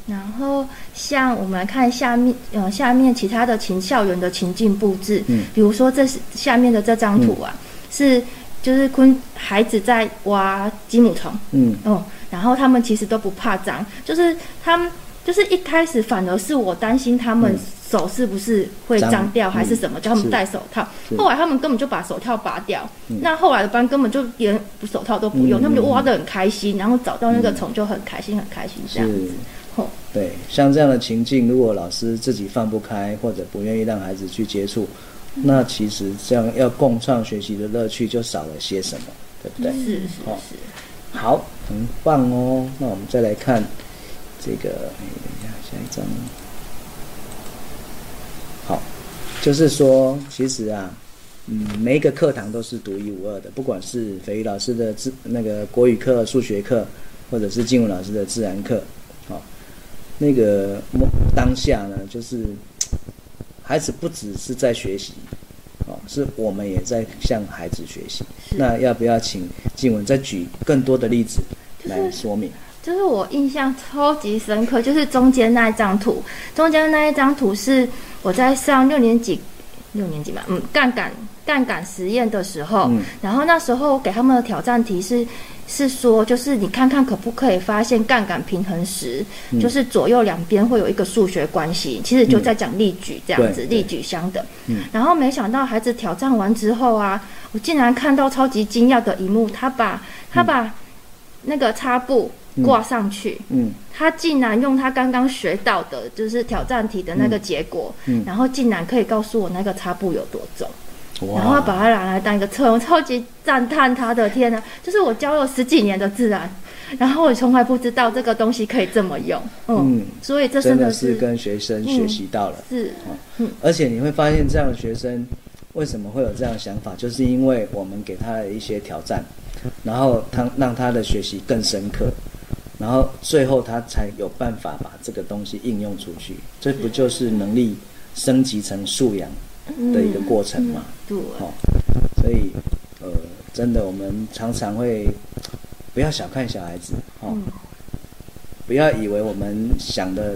然后像我们来看下面呃下面其他的情校园的情境布置，嗯，比如说这是下面的这张图啊，是就是昆孩子在挖积木虫，嗯。哦，然后他们其实都不怕脏，就是他们就是一开始反而是我担心他们手是不是会脏脏掉，还是嗯什么，叫他们戴手套。是后来他们根本就把手套拔掉，嗯。那后来的班根本就连手套都不用，嗯他们就挖得很开心，然后找到那个虫就很开心，很开心这样子。哦，对，像这样的情境，如果老师自己放不开，或者不愿意让孩子去接触，那其实这样要共创学习的乐趣就少了些什么，对不对？是是哦是，好，很棒哦。那我们再来看这个，哎，等一下，下一张。好，就是说，其实啊，嗯，每一个课堂都是独一无二的，不管是肥鱼老师的自那个国语课、数学课，或者是静文老师的自然课，好、那个当下呢，就是孩子不只是在学习，哦，是我们也在向孩子学习。那要不要请静文再举更多的例子来说明？就是我印象超级深刻，就是中间那一张图，中间那一张图是我在上六年级，六年级嘛，嗯，杠杆杠杆实验的时候，嗯。然后那时候我给他们的挑战题是是说，就是你看看可不可以发现杠杆平衡时，嗯。就是左右两边会有一个数学关系，其实就在讲例举这样子，例举相等。嗯。然后没想到孩子挑战完之后啊，我竟然看到超级惊讶的一幕，他把他把那个擦布挂上去。嗯。他竟然用他刚刚学到的，就是挑战题的那个结果，嗯。然后竟然可以告诉我那个擦布有多重，哇然后把它拿来当一个测，我超级赞叹他的天呐！就是我教了十几年的自然，然后我从来不知道这个东西可以这么用，嗯，嗯所以这真的是跟学生学习到了。是而且你会发现，这样的学生为什么会有这样的想法，就是因为我们给他的一些挑战，然后他让他的学习更深刻，然后最后他才有办法把这个东西应用出去。这不就是能力升级成素养的一个过程嘛？对，好、所以呃，真的我们常常会不要小看小孩子，哦，嗯不要以为我们想的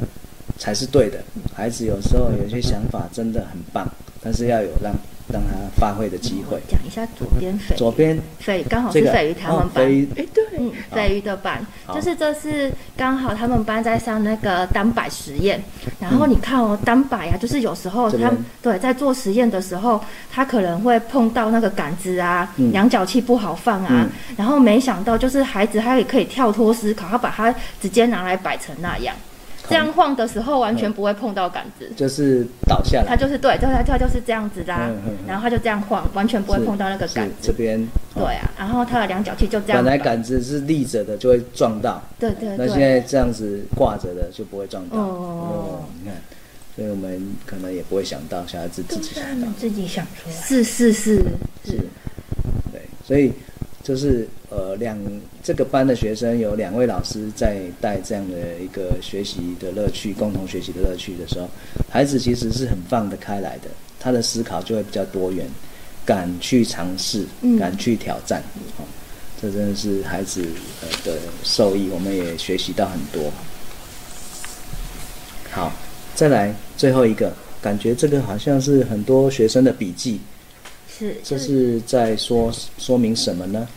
才是对的。孩子有时候有些想法真的很棒，但是要有让让他发挥的机会。讲一下左边翡左边翡刚好是翡鱼他们哦，班，飞哎，对，嗯，好。鲱鱼的班，就是这是刚好他们班在上那个单摆实验，然后你看哦，单摆啊，就是有时候他们对在做实验的时候，他可能会碰到那个杆子啊，嗯。量角器不好放啊，然后没想到就是孩子他也可以跳脱思考，他把它直接拿来摆成那样，这样晃的时候完全不会碰到杆子。就是倒下来，它就是对，他他就是这样子啦，嗯嗯嗯然后它就这样晃，完全不会碰到那个杆子。这边。哦对啊，然后它的量角器就这样摆。本来杆子是立着的，就会撞到。对对对。那现在这样子挂着的就不会撞到。哦哦，你看，所以我们可能也不会想到小孩子自己想到。自己想出来。是是是是，对，所以就是呃两这个班的学生有两位老师在带这样的一个学习的乐趣，共同学习的乐趣的时候，孩子其实是很放得开来的，他的思考就会比较多元，敢去尝试，嗯敢去挑战，哦，这真的是孩子呃的受益，我们也学习到很多。好，再来最后一个，感觉这个好像是很多学生的笔记，是，这是在说说明什么呢？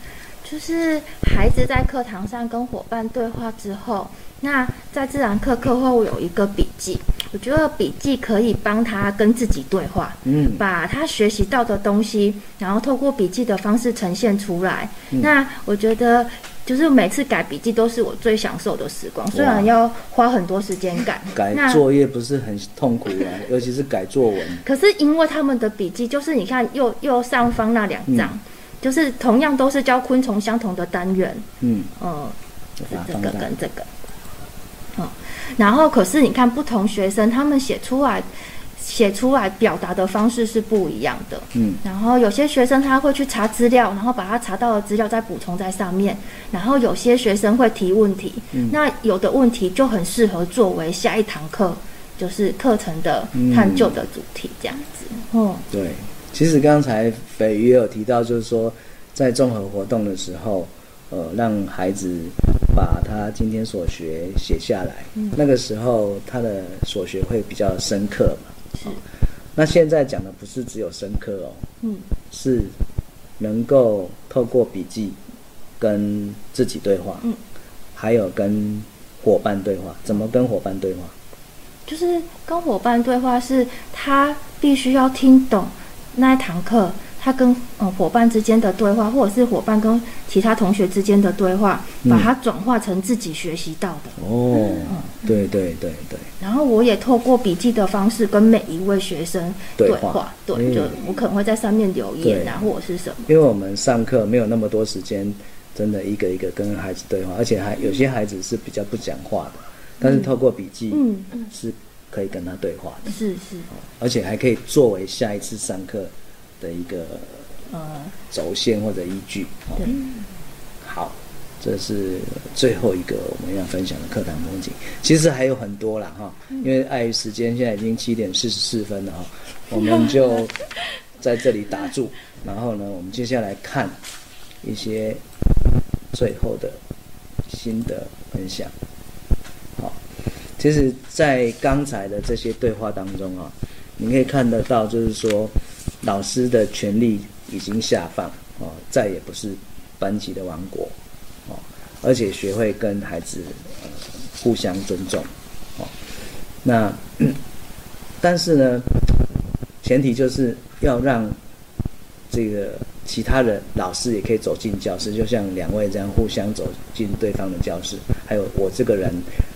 就是孩子在课堂上跟伙伴对话之后，那在自然课课后有一个笔记，我觉得笔记可以帮他跟自己对话，嗯，把他学习到的东西，然后透过笔记的方式呈现出来。嗯那我觉得。就是每次改笔记都是我最享受的时光，虽然要花很多时间改，改作业不是很痛苦啊，尤其是改作文。可是因为他们的笔记，就是你看右右上方那两张，嗯。就是同样都是教昆虫相同的单元，嗯，嗯，把它放大。是这个跟。这个，嗯，然后可是你看不同学生他们写出来写出来表达的方式是不一样的。嗯然后有些学生他会去查资料，然后把他查到的资料再补充在上面。然后有些学生会提问题，嗯那有的问题就很适合作为下一堂课就是课程的探究的主题这样子。哦，对，其实刚才斐鱼也有提到，就是说在综合活动的时候，呃，让孩子把他今天所学写下来，嗯那个时候他的所学会比较深刻嘛。是，那现在讲的不是只有深刻哦，嗯，是能够透过笔记跟自己对话，嗯，还有跟伙伴对话，怎么跟伙伴对话？就是跟伙伴对话，是他必须要听懂那一堂课，他跟呃伙伴之间的对话，或者是伙伴跟其他同学之间的对话，把它转化成自己学习到的。哦，对对对对，然后我也透过笔记的方式跟每一位学生对对话话，对，嗯。就我可能会在上面留言啊，或者是什么。因为我们上课没有那么多时间，真的一个一个跟孩子对话，而且还有些孩子是比较不讲话的，但是透过笔记嗯。嗯，是可以跟他对话的，是是，而且还可以作为下一次上课的一个呃，轴线或者依据。哦对，好，这是最后一个我们要分享的课堂风景。其实还有很多啦哈，因为碍于时间，现在已经七点四十四分了哈，我们就 在这里打住。然后呢，我们接下来看一些最后的心得分享。好，其实，在刚才的这些对话当中啊，你可以看得到，就是说老师的权利已经下放哦，再也不是班级的王国哦，而且学会跟孩子呃互相尊重哦。那 但是呢，前提就是要让这个其他的老师也可以走进教室，就像两位这样互相走进对方的教室。还有我这个人，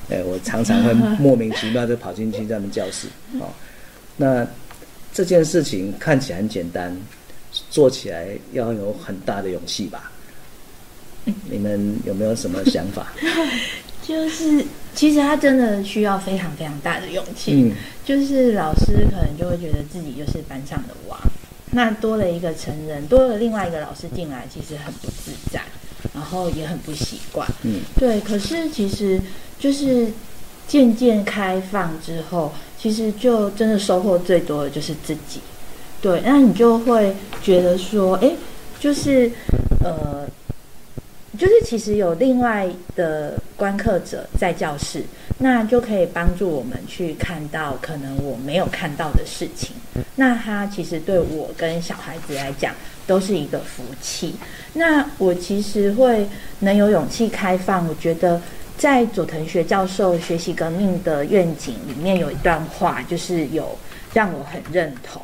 呃，我常常会莫名其妙就跑进去他们教室哦。那这件事情看起来很简单，做起来要有很大的勇气吧？你们有没有什么想法？就是其实他真的需要非常非常大的勇气。嗯，就是老师可能就会觉得自己就是班上的王，那多了一个成人，多了另外一个老师进来，其实很不自在，然后也很不习惯。嗯，对。可是其实就是渐渐开放之后，其实就真的收获最多的就是自己。对，那你就会觉得说，哎，就是呃，就是其实有另外的观课者在教室，那就可以帮助我们去看到可能我没有看到的事情。那他其实对我跟小孩子来讲都是一个福气。那我其实会能有勇气开放，我觉得在佐藤学教授学习革命的愿景里面有一段话，就是有让我很认同。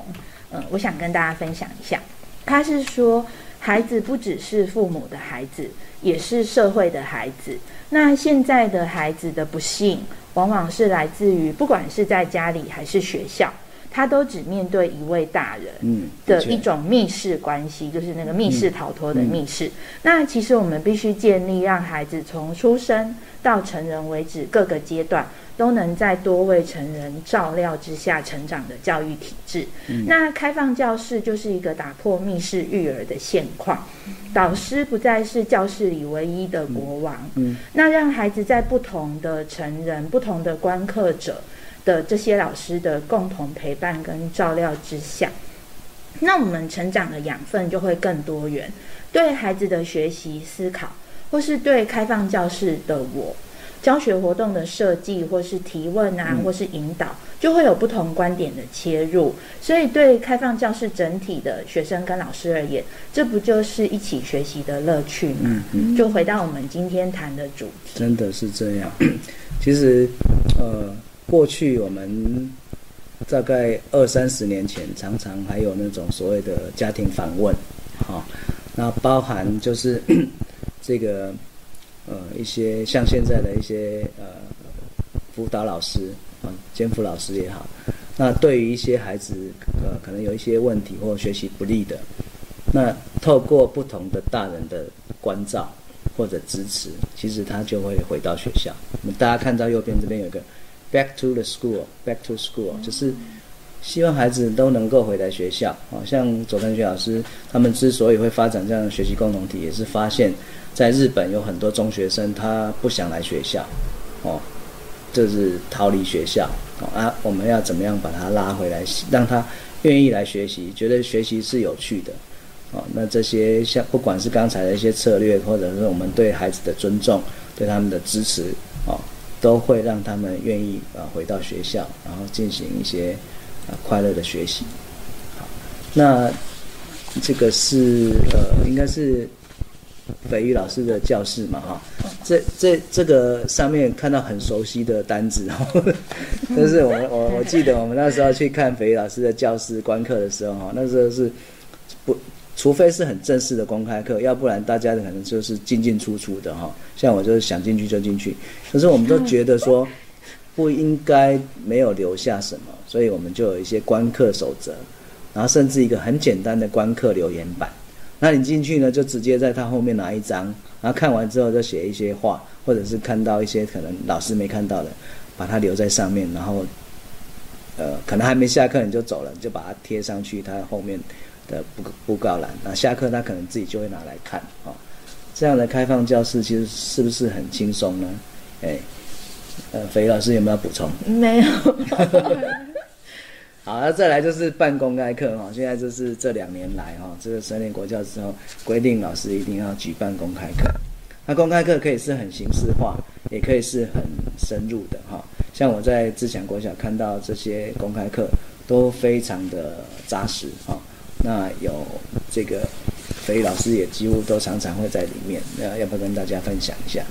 嗯，我想跟大家分享一下。他是说，孩子不只是父母的孩子，也是社会的孩子。那现在的孩子的不幸，往往是来自于不管是在家里还是学校，他都只面对一位大人。嗯，的一种密室关系，就是那个密室逃脱的密室。那其实我们必须建立让孩子从出生到成人为止各个阶段都能在多位成人照料之下成长的教育体制。那开放教室就是一个打破密室育儿的现况，导师不再是教室里唯一的国王。嗯那让孩子在不同的成人、不同的观课者的这些老师的共同陪伴跟照料之下，那我们成长的养分就会更多元，对孩子的学习、思考，或是对开放教室的我。教学活动的设计，或是提问啊，嗯或是引导，就会有不同观点的切入。所以，对开放教室整体的学生跟老师而言，这不就是一起学习的乐趣吗？嗯嗯，就回到我们今天谈的主题。真的是这样。其实，呃，过去我们大概二三十年前，常常还有那种所谓的家庭访问，哈、那包含就是 这个呃一些像现在的一些呃辅导老师啊，监辅老师也好，那对于一些孩子呃可能有一些问题或学习不利的，那透过不同的大人的关照或者支持，其实他就会回到学校。我们大家看到右边这边有一个 back to the school，back to school，就是希望孩子都能够回来学校。哦，像佐藤学老师他们之所以会发展这样的学习共同体，也是发现，在日本有很多中学生他不想来学校，哦，就是逃离学校。哦啊，我们要怎么样把他拉回来，让他愿意来学习，觉得学习是有趣的。哦，那这些像不管是刚才的一些策略，或者是我们对孩子的尊重、对他们的支持，哦，都会让他们愿意啊、回到学校，然后进行一些啊、快乐的学习。好，那这个是呃，应该是北语老师的教室嘛，哈、这这这个上面看到很熟悉的单子哦，就是我我我记得我们那时候去看肥老师的教室观课的时候哈，那时候是不，除非是很正式的公开课，要不然大家可能就是进进出出的哈。像我就是想进去就进去，可是我们都觉得说不应该没有留下什么，所以我们就有一些观课守则，然后甚至一个很简单的观课留言板。那你进去呢，就直接在他后面拿一张，然后看完之后就写一些话，或者是看到一些可能老师没看到的，把它留在上面，然后，呃，可能还没下课你就走了，你就把它贴上去他后面的布布告栏。那下课他可能自己就会拿来看啊。这样的开放教室其实是不是很轻松呢？哎，呃，肥老师有没有补充？没有。好，那再来就是办公开课哈。现在就是这两年来哈，这个十年国教之后规定老师一定要举办公开课。那公开课可以是很形式化，也可以是很深入的哈。像我在自强国小看到这些公开课都非常的扎实哈。那有这个肥老师也几乎都常常会在里面，那要不要跟大家分享一下？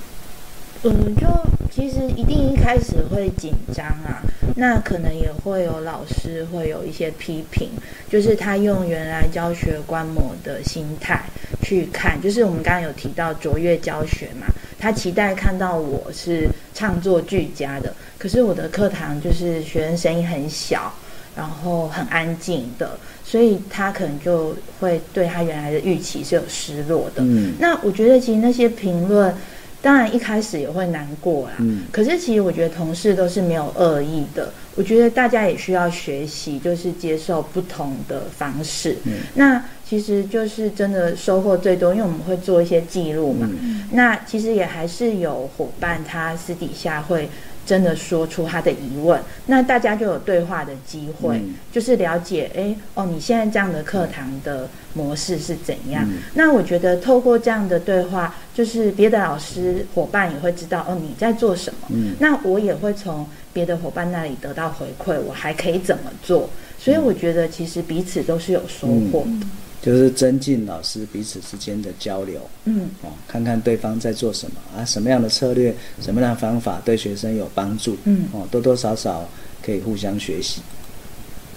嗯，就其实一定一开始会紧张啊，那可能也会有老师会有一些批评，就是他用原来教学观摩的心态去看，就是我们刚刚有提到卓越教学嘛，他期待看到我是唱作俱佳的，可是我的课堂就是学生声音很小，然后很安静的，所以他可能就会对他原来的预期是有失落的。嗯，那我觉得其实那些评论。当然一开始也会难过啦，嗯，可是其实我觉得同事都是没有恶意的，我觉得大家也需要学习，就是接受不同的方式。嗯，那其实就是真的收获最多，因为我们会做一些记录嘛。嗯，那其实也还是有伙伴他私底下会。真的说出他的疑问，那大家就有对话的机会，就是了解，哎，哦，你现在这样的课堂的模式是怎样？那我觉得透过这样的对话，就是别的老师伙伴也会知道，哦，你在做什么。嗯，那我也会从别的伙伴那里得到回馈，我还可以怎么做？所以我觉得其实彼此都是有收获的。就是增进老师彼此之间的交流，嗯，哦，看看对方在做什么啊，什么样的策略，什么样的方法对学生有帮助，嗯，哦，多多少少可以互相学习，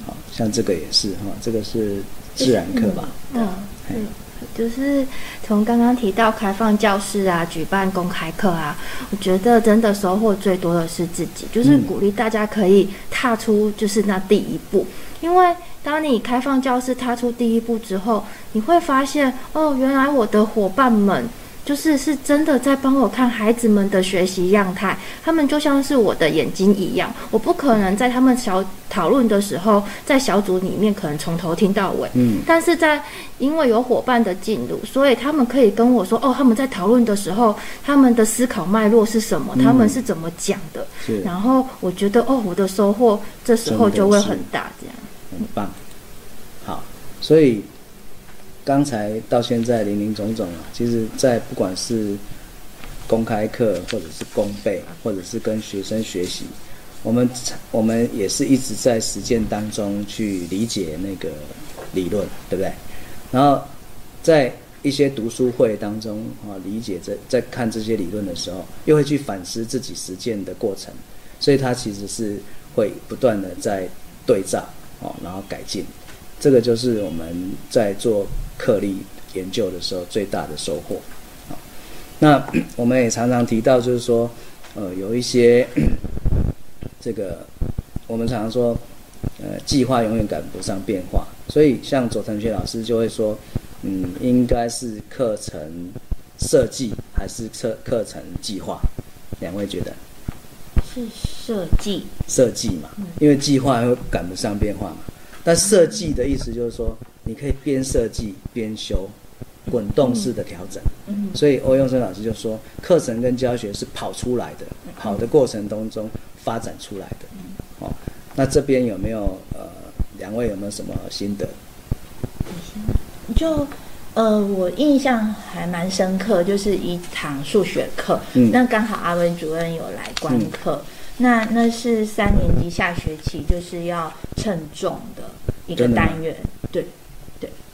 好像这个也是哈，这个是自然课吧，嗯，就是从刚刚提到开放教室啊，举办公开课啊，我觉得真的收获最多的是自己，就是鼓励大家可以踏出就是那第一步，因为。当你开放教室踏出第一步之后，你会发现哦，原来我的伙伴们就是是真的在帮我看孩子们的学习样态，他们就像是我的眼睛一样。我不可能在他们小讨论的时候，在小组里面可能从头听到尾，嗯，但是在因为有伙伴的进入，所以他们可以跟我说哦，他们在讨论的时候，他们的思考脉络是什么，他们是怎么讲的，然后我觉得哦，我的收获这时候就会很大，这样。很棒，好，所以刚才到现在林林总总啊，其实，在不管是公开课，或者是公背，或者是跟学生学习，我们我们也是一直在实践当中去理解那个理论，对不对？然后在一些读书会当中啊，理解这在看这些理论的时候，又会去反思自己实践的过程，所以它其实是会不断的在对照。哦，然后改进，这个就是我们在做课例研究的时候最大的收获。好，那 我们也常常提到，就是说，呃，有一些 这个我们常常说，呃，计划永远赶不上变化，所以像佐藤学老师就会说，嗯，应该是课程设计还是课课程计划？两位觉得？是设计设计嘛，因为计划会赶不上变化嘛。但设计的意思就是说，你可以边设计边修，滚动式的调整。嗯，所以欧永生老师就说，课程跟教学是跑出来的，跑的过程当中发展出来的。哦，那这边有没有呃，两位有没有什么心得？就呃，我印象还蛮深刻，就是一堂数学课，那刚好阿文主任有来观课。那那是三年级下学期就是要称重的一个单元，对，对。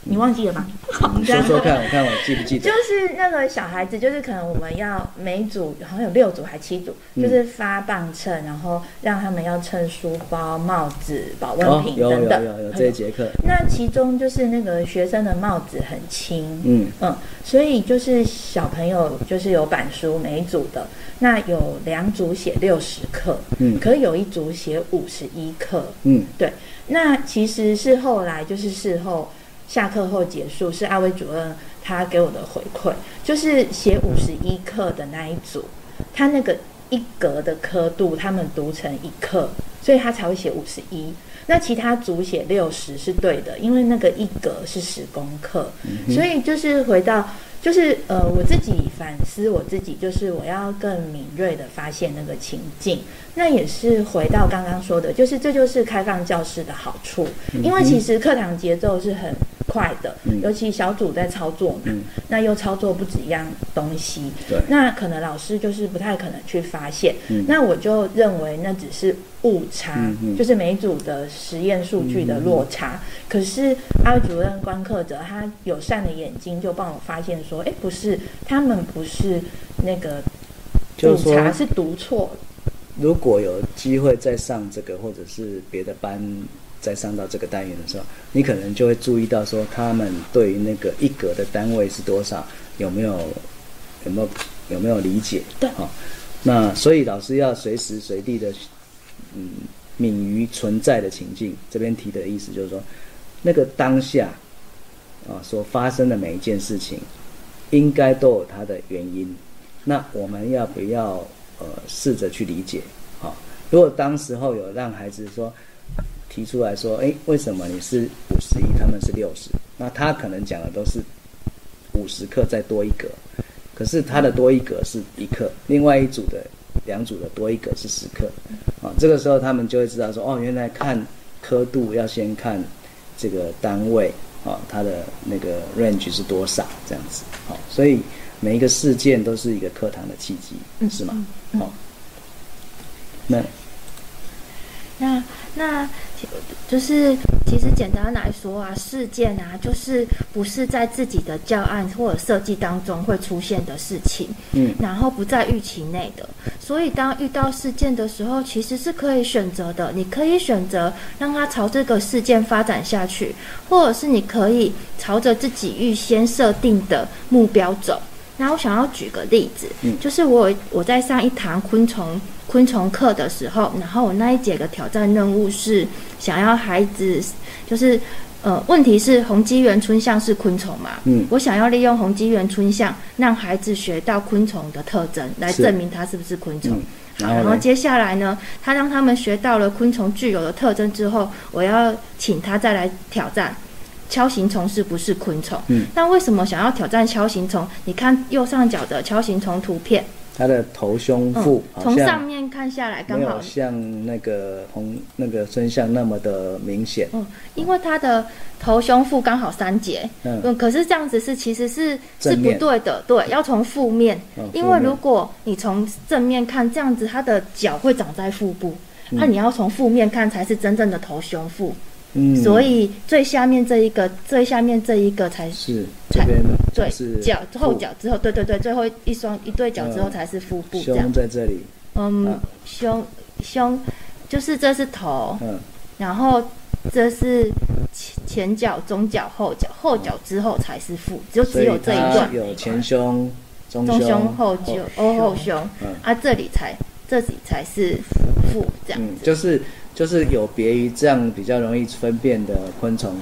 你忘记了吗？你说说看，我看我记不记得？就是那个小孩子，就是可能我们要每组好像有六组还七组，就是发磅秤，然后让他们要称书包、帽子、保温瓶有有等等。有有这一节课，那其中就是那个学生的帽子很轻，嗯嗯，所以就是小朋友就是有板书每一组的，那有两组写六十克，嗯可有一组写五十一克，嗯对。那其实是后来就是事后下课后结束，是阿威主任他给我的回馈，就是写五十一克的那一组，他那个一格的刻度，他们读成一课，所以他才会写五十一。那其他组写六十是对的，因为那个一格是十公克，所以就是回到就是呃我自己反思我自己，就是我要更敏锐的发现那个情境。那也是回到刚刚说的，就是这就是开放教室的好处，因为其实课堂节奏是很快的，嗯。尤其小组在操作嘛，嗯。那又操作不止一样东西，对。那可能老师就是不太可能去发现，嗯。那我就认为那只是误差，就是每组的实验数据的落差。可是阿伟主任观课者他友善的眼睛就帮我发现说，哎，不是，他们不是那个误差，是读错如果有机会再上这个，或者是别的班再上到这个单元的时候，你可能就会注意到说，他们对于那个一格的单位是多少，有没有有没有有没有理解？对好、那所以老师要随时随地的，嗯，敏于存在的情境。这边提的意思就是说，那个当下啊所发生的每一件事情，应该都有它的原因。那我们要不要呃试着去理解？好、如果当时候有让孩子说提出来说，哎，为什么你是五十一，他们是六十？那他可能讲的都是五十克再多一格，可是他的多一格是一克，另外一组的两组的多一格是十克，啊，这个时候他们就会知道说，哦，原来看刻度要先看这个单位啊，它的那个 range 是多少这样子，好、所以每一个事件都是一个课堂的契机，嗯是吗？嗯嗯好、那那那就是其实简单来说啊，事件啊，就是不是在自己的教案或者设计当中会出现的事情，嗯然后不在预期内的。所以当遇到事件的时候，其实是可以选择的。你可以选择让它朝这个事件发展下去，或者是你可以朝着自己预先设定的目标走。那我想要举个例子，嗯就是我我在上一堂昆虫昆虫课的时候，然后我那一节的挑战任务是想要孩子，就是呃，问题是红基原春象是昆虫嘛？嗯我想要利用红基原春象，让孩子学到昆虫的特征，来证明它是不是昆虫。嗯，好？然后接下来呢，他让他们学到了昆虫具有的特征之后，我要请他再来挑战锹形虫是不是昆虫。嗯，那为什么想要挑战锹形虫？你看右上角的锹形虫图片，它的头胸腹嗯，从上面看下来刚没好有像那个红那个身像那么的明显。嗯，因为它的头胸腹刚好三节，嗯。嗯，可是这样子是其实是是不对的，对，要从负面，嗯因为如果你从正面看，这样子它的脚会长在腹部，那、你要从负面看才是真正的头胸腹，嗯，所以最下面这一个，最下面这一个才是这边对脚后脚之后，对对对，最后一双一对脚之后嗯才是腹部这样。胸，在这里，嗯啊，胸胸就是这是头，嗯，然后这是前前脚、中脚、后脚，后脚之后才是腹，就只有这一段。有前胸、中中胸、后脚、哦后胸。嗯。啊，这里才这里才是腹这样嗯，子。就是就是有别于这样比较容易分辨的昆虫，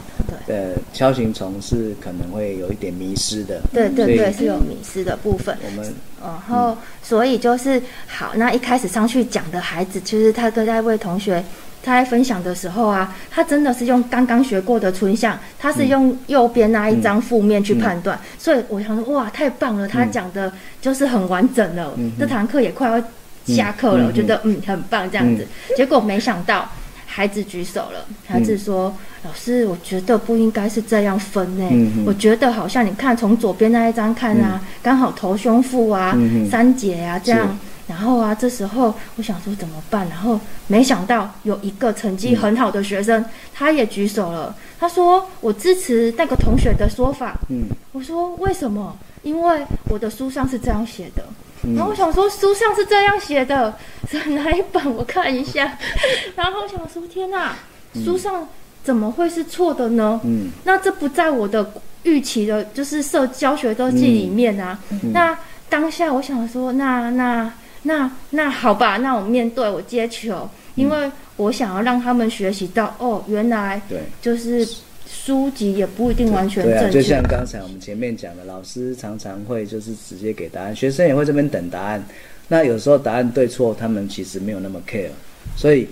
对呃，锹形虫是可能会有一点迷失的。对对对，是有迷失的部分。我们然后，所以就是好，那一开始上去讲的孩子，其实他跟那位同学他在分享的时候啊，他真的是用刚刚学过的春象，他是用右边那一张负面去判断，所以我想说，哇，太棒了，他讲的就是很完整了。嗯这堂课也快要下课了，嗯我觉得嗯很棒这样子。结果没想到。孩子举手了，孩子说：“老师，我觉得不应该是这样分呢、嗯嗯我觉得好像你看从左边那一张看啊，刚好头胸腹啊、三节啊这样，然后啊，这时候我想说怎么办？然后没想到有一个成绩很好的学生，他也举手了。他说：“我支持那个同学的说法。”嗯，我说：“为什么？因为我的书上是这样写的。”嗯然后我想说，书上是这样写的，是哪一本？我看一下。然后我想说，天哪，书上怎么会是错的呢？嗯那这不在我的预期的，就是社教学周记里面啊。那当下我想说，那那那那好吧，那我面对我接球，因为我想要让他们学习到，哦，原来对。就是书籍也不一定完全对啊，正确就像。刚才我们前面讲的，老师常常会就是直接给答案，学生也会这边等答案。那有时候答案对错，他们其实没有那么 care。所以，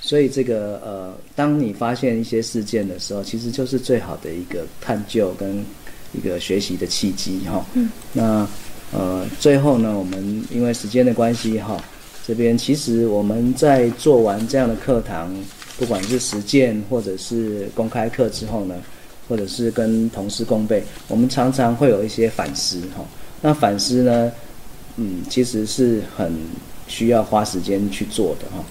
所以这个呃，当你发现一些事件的时候，其实就是最好的一个探究跟一个学习的契机哈。嗯。那呃，最后呢，我们因为时间的关系哈，这边其实我们在做完这样的课堂，不管是实践或者是公开课之后呢，或者是跟同事共备，我们常常会有一些反思哈。那反思呢，嗯，其实是很需要花时间去做的哈，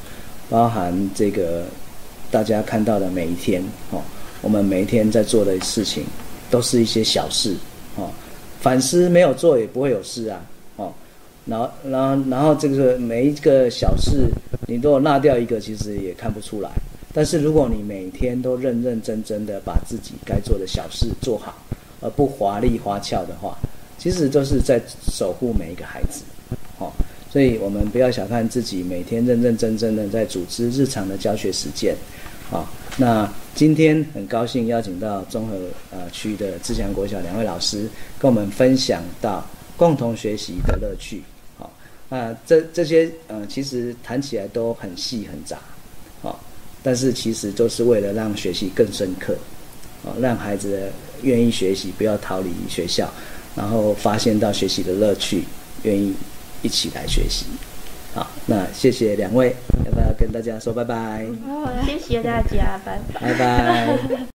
包含这个大家看到的每一天哈，我们每一天在做的事情都是一些小事哦。反思没有做也不会有事啊哦。然后，然后，然后这个每一个小事，你都有落掉一个，其实也看不出来。但是如果你每天都认认真真的把自己该做的小事做好，而不华丽花俏的话，其实都是在守护每一个孩子，哦。所以我们不要小看自己，每天认认真真的在组织日常的教学实践，好、那今天很高兴邀请到综合呃区的自强国小两位老师，跟我们分享到共同学习的乐趣。好、那这这些呃其实谈起来都很细很杂，但是其实都是为了让学习更深刻，哦，让孩子愿意学习，不要逃离学校，然后发现到学习的乐趣，愿意一起来学习。好，那谢谢两位，要不要跟大家说拜拜？谢谢大家，拜拜。拜拜。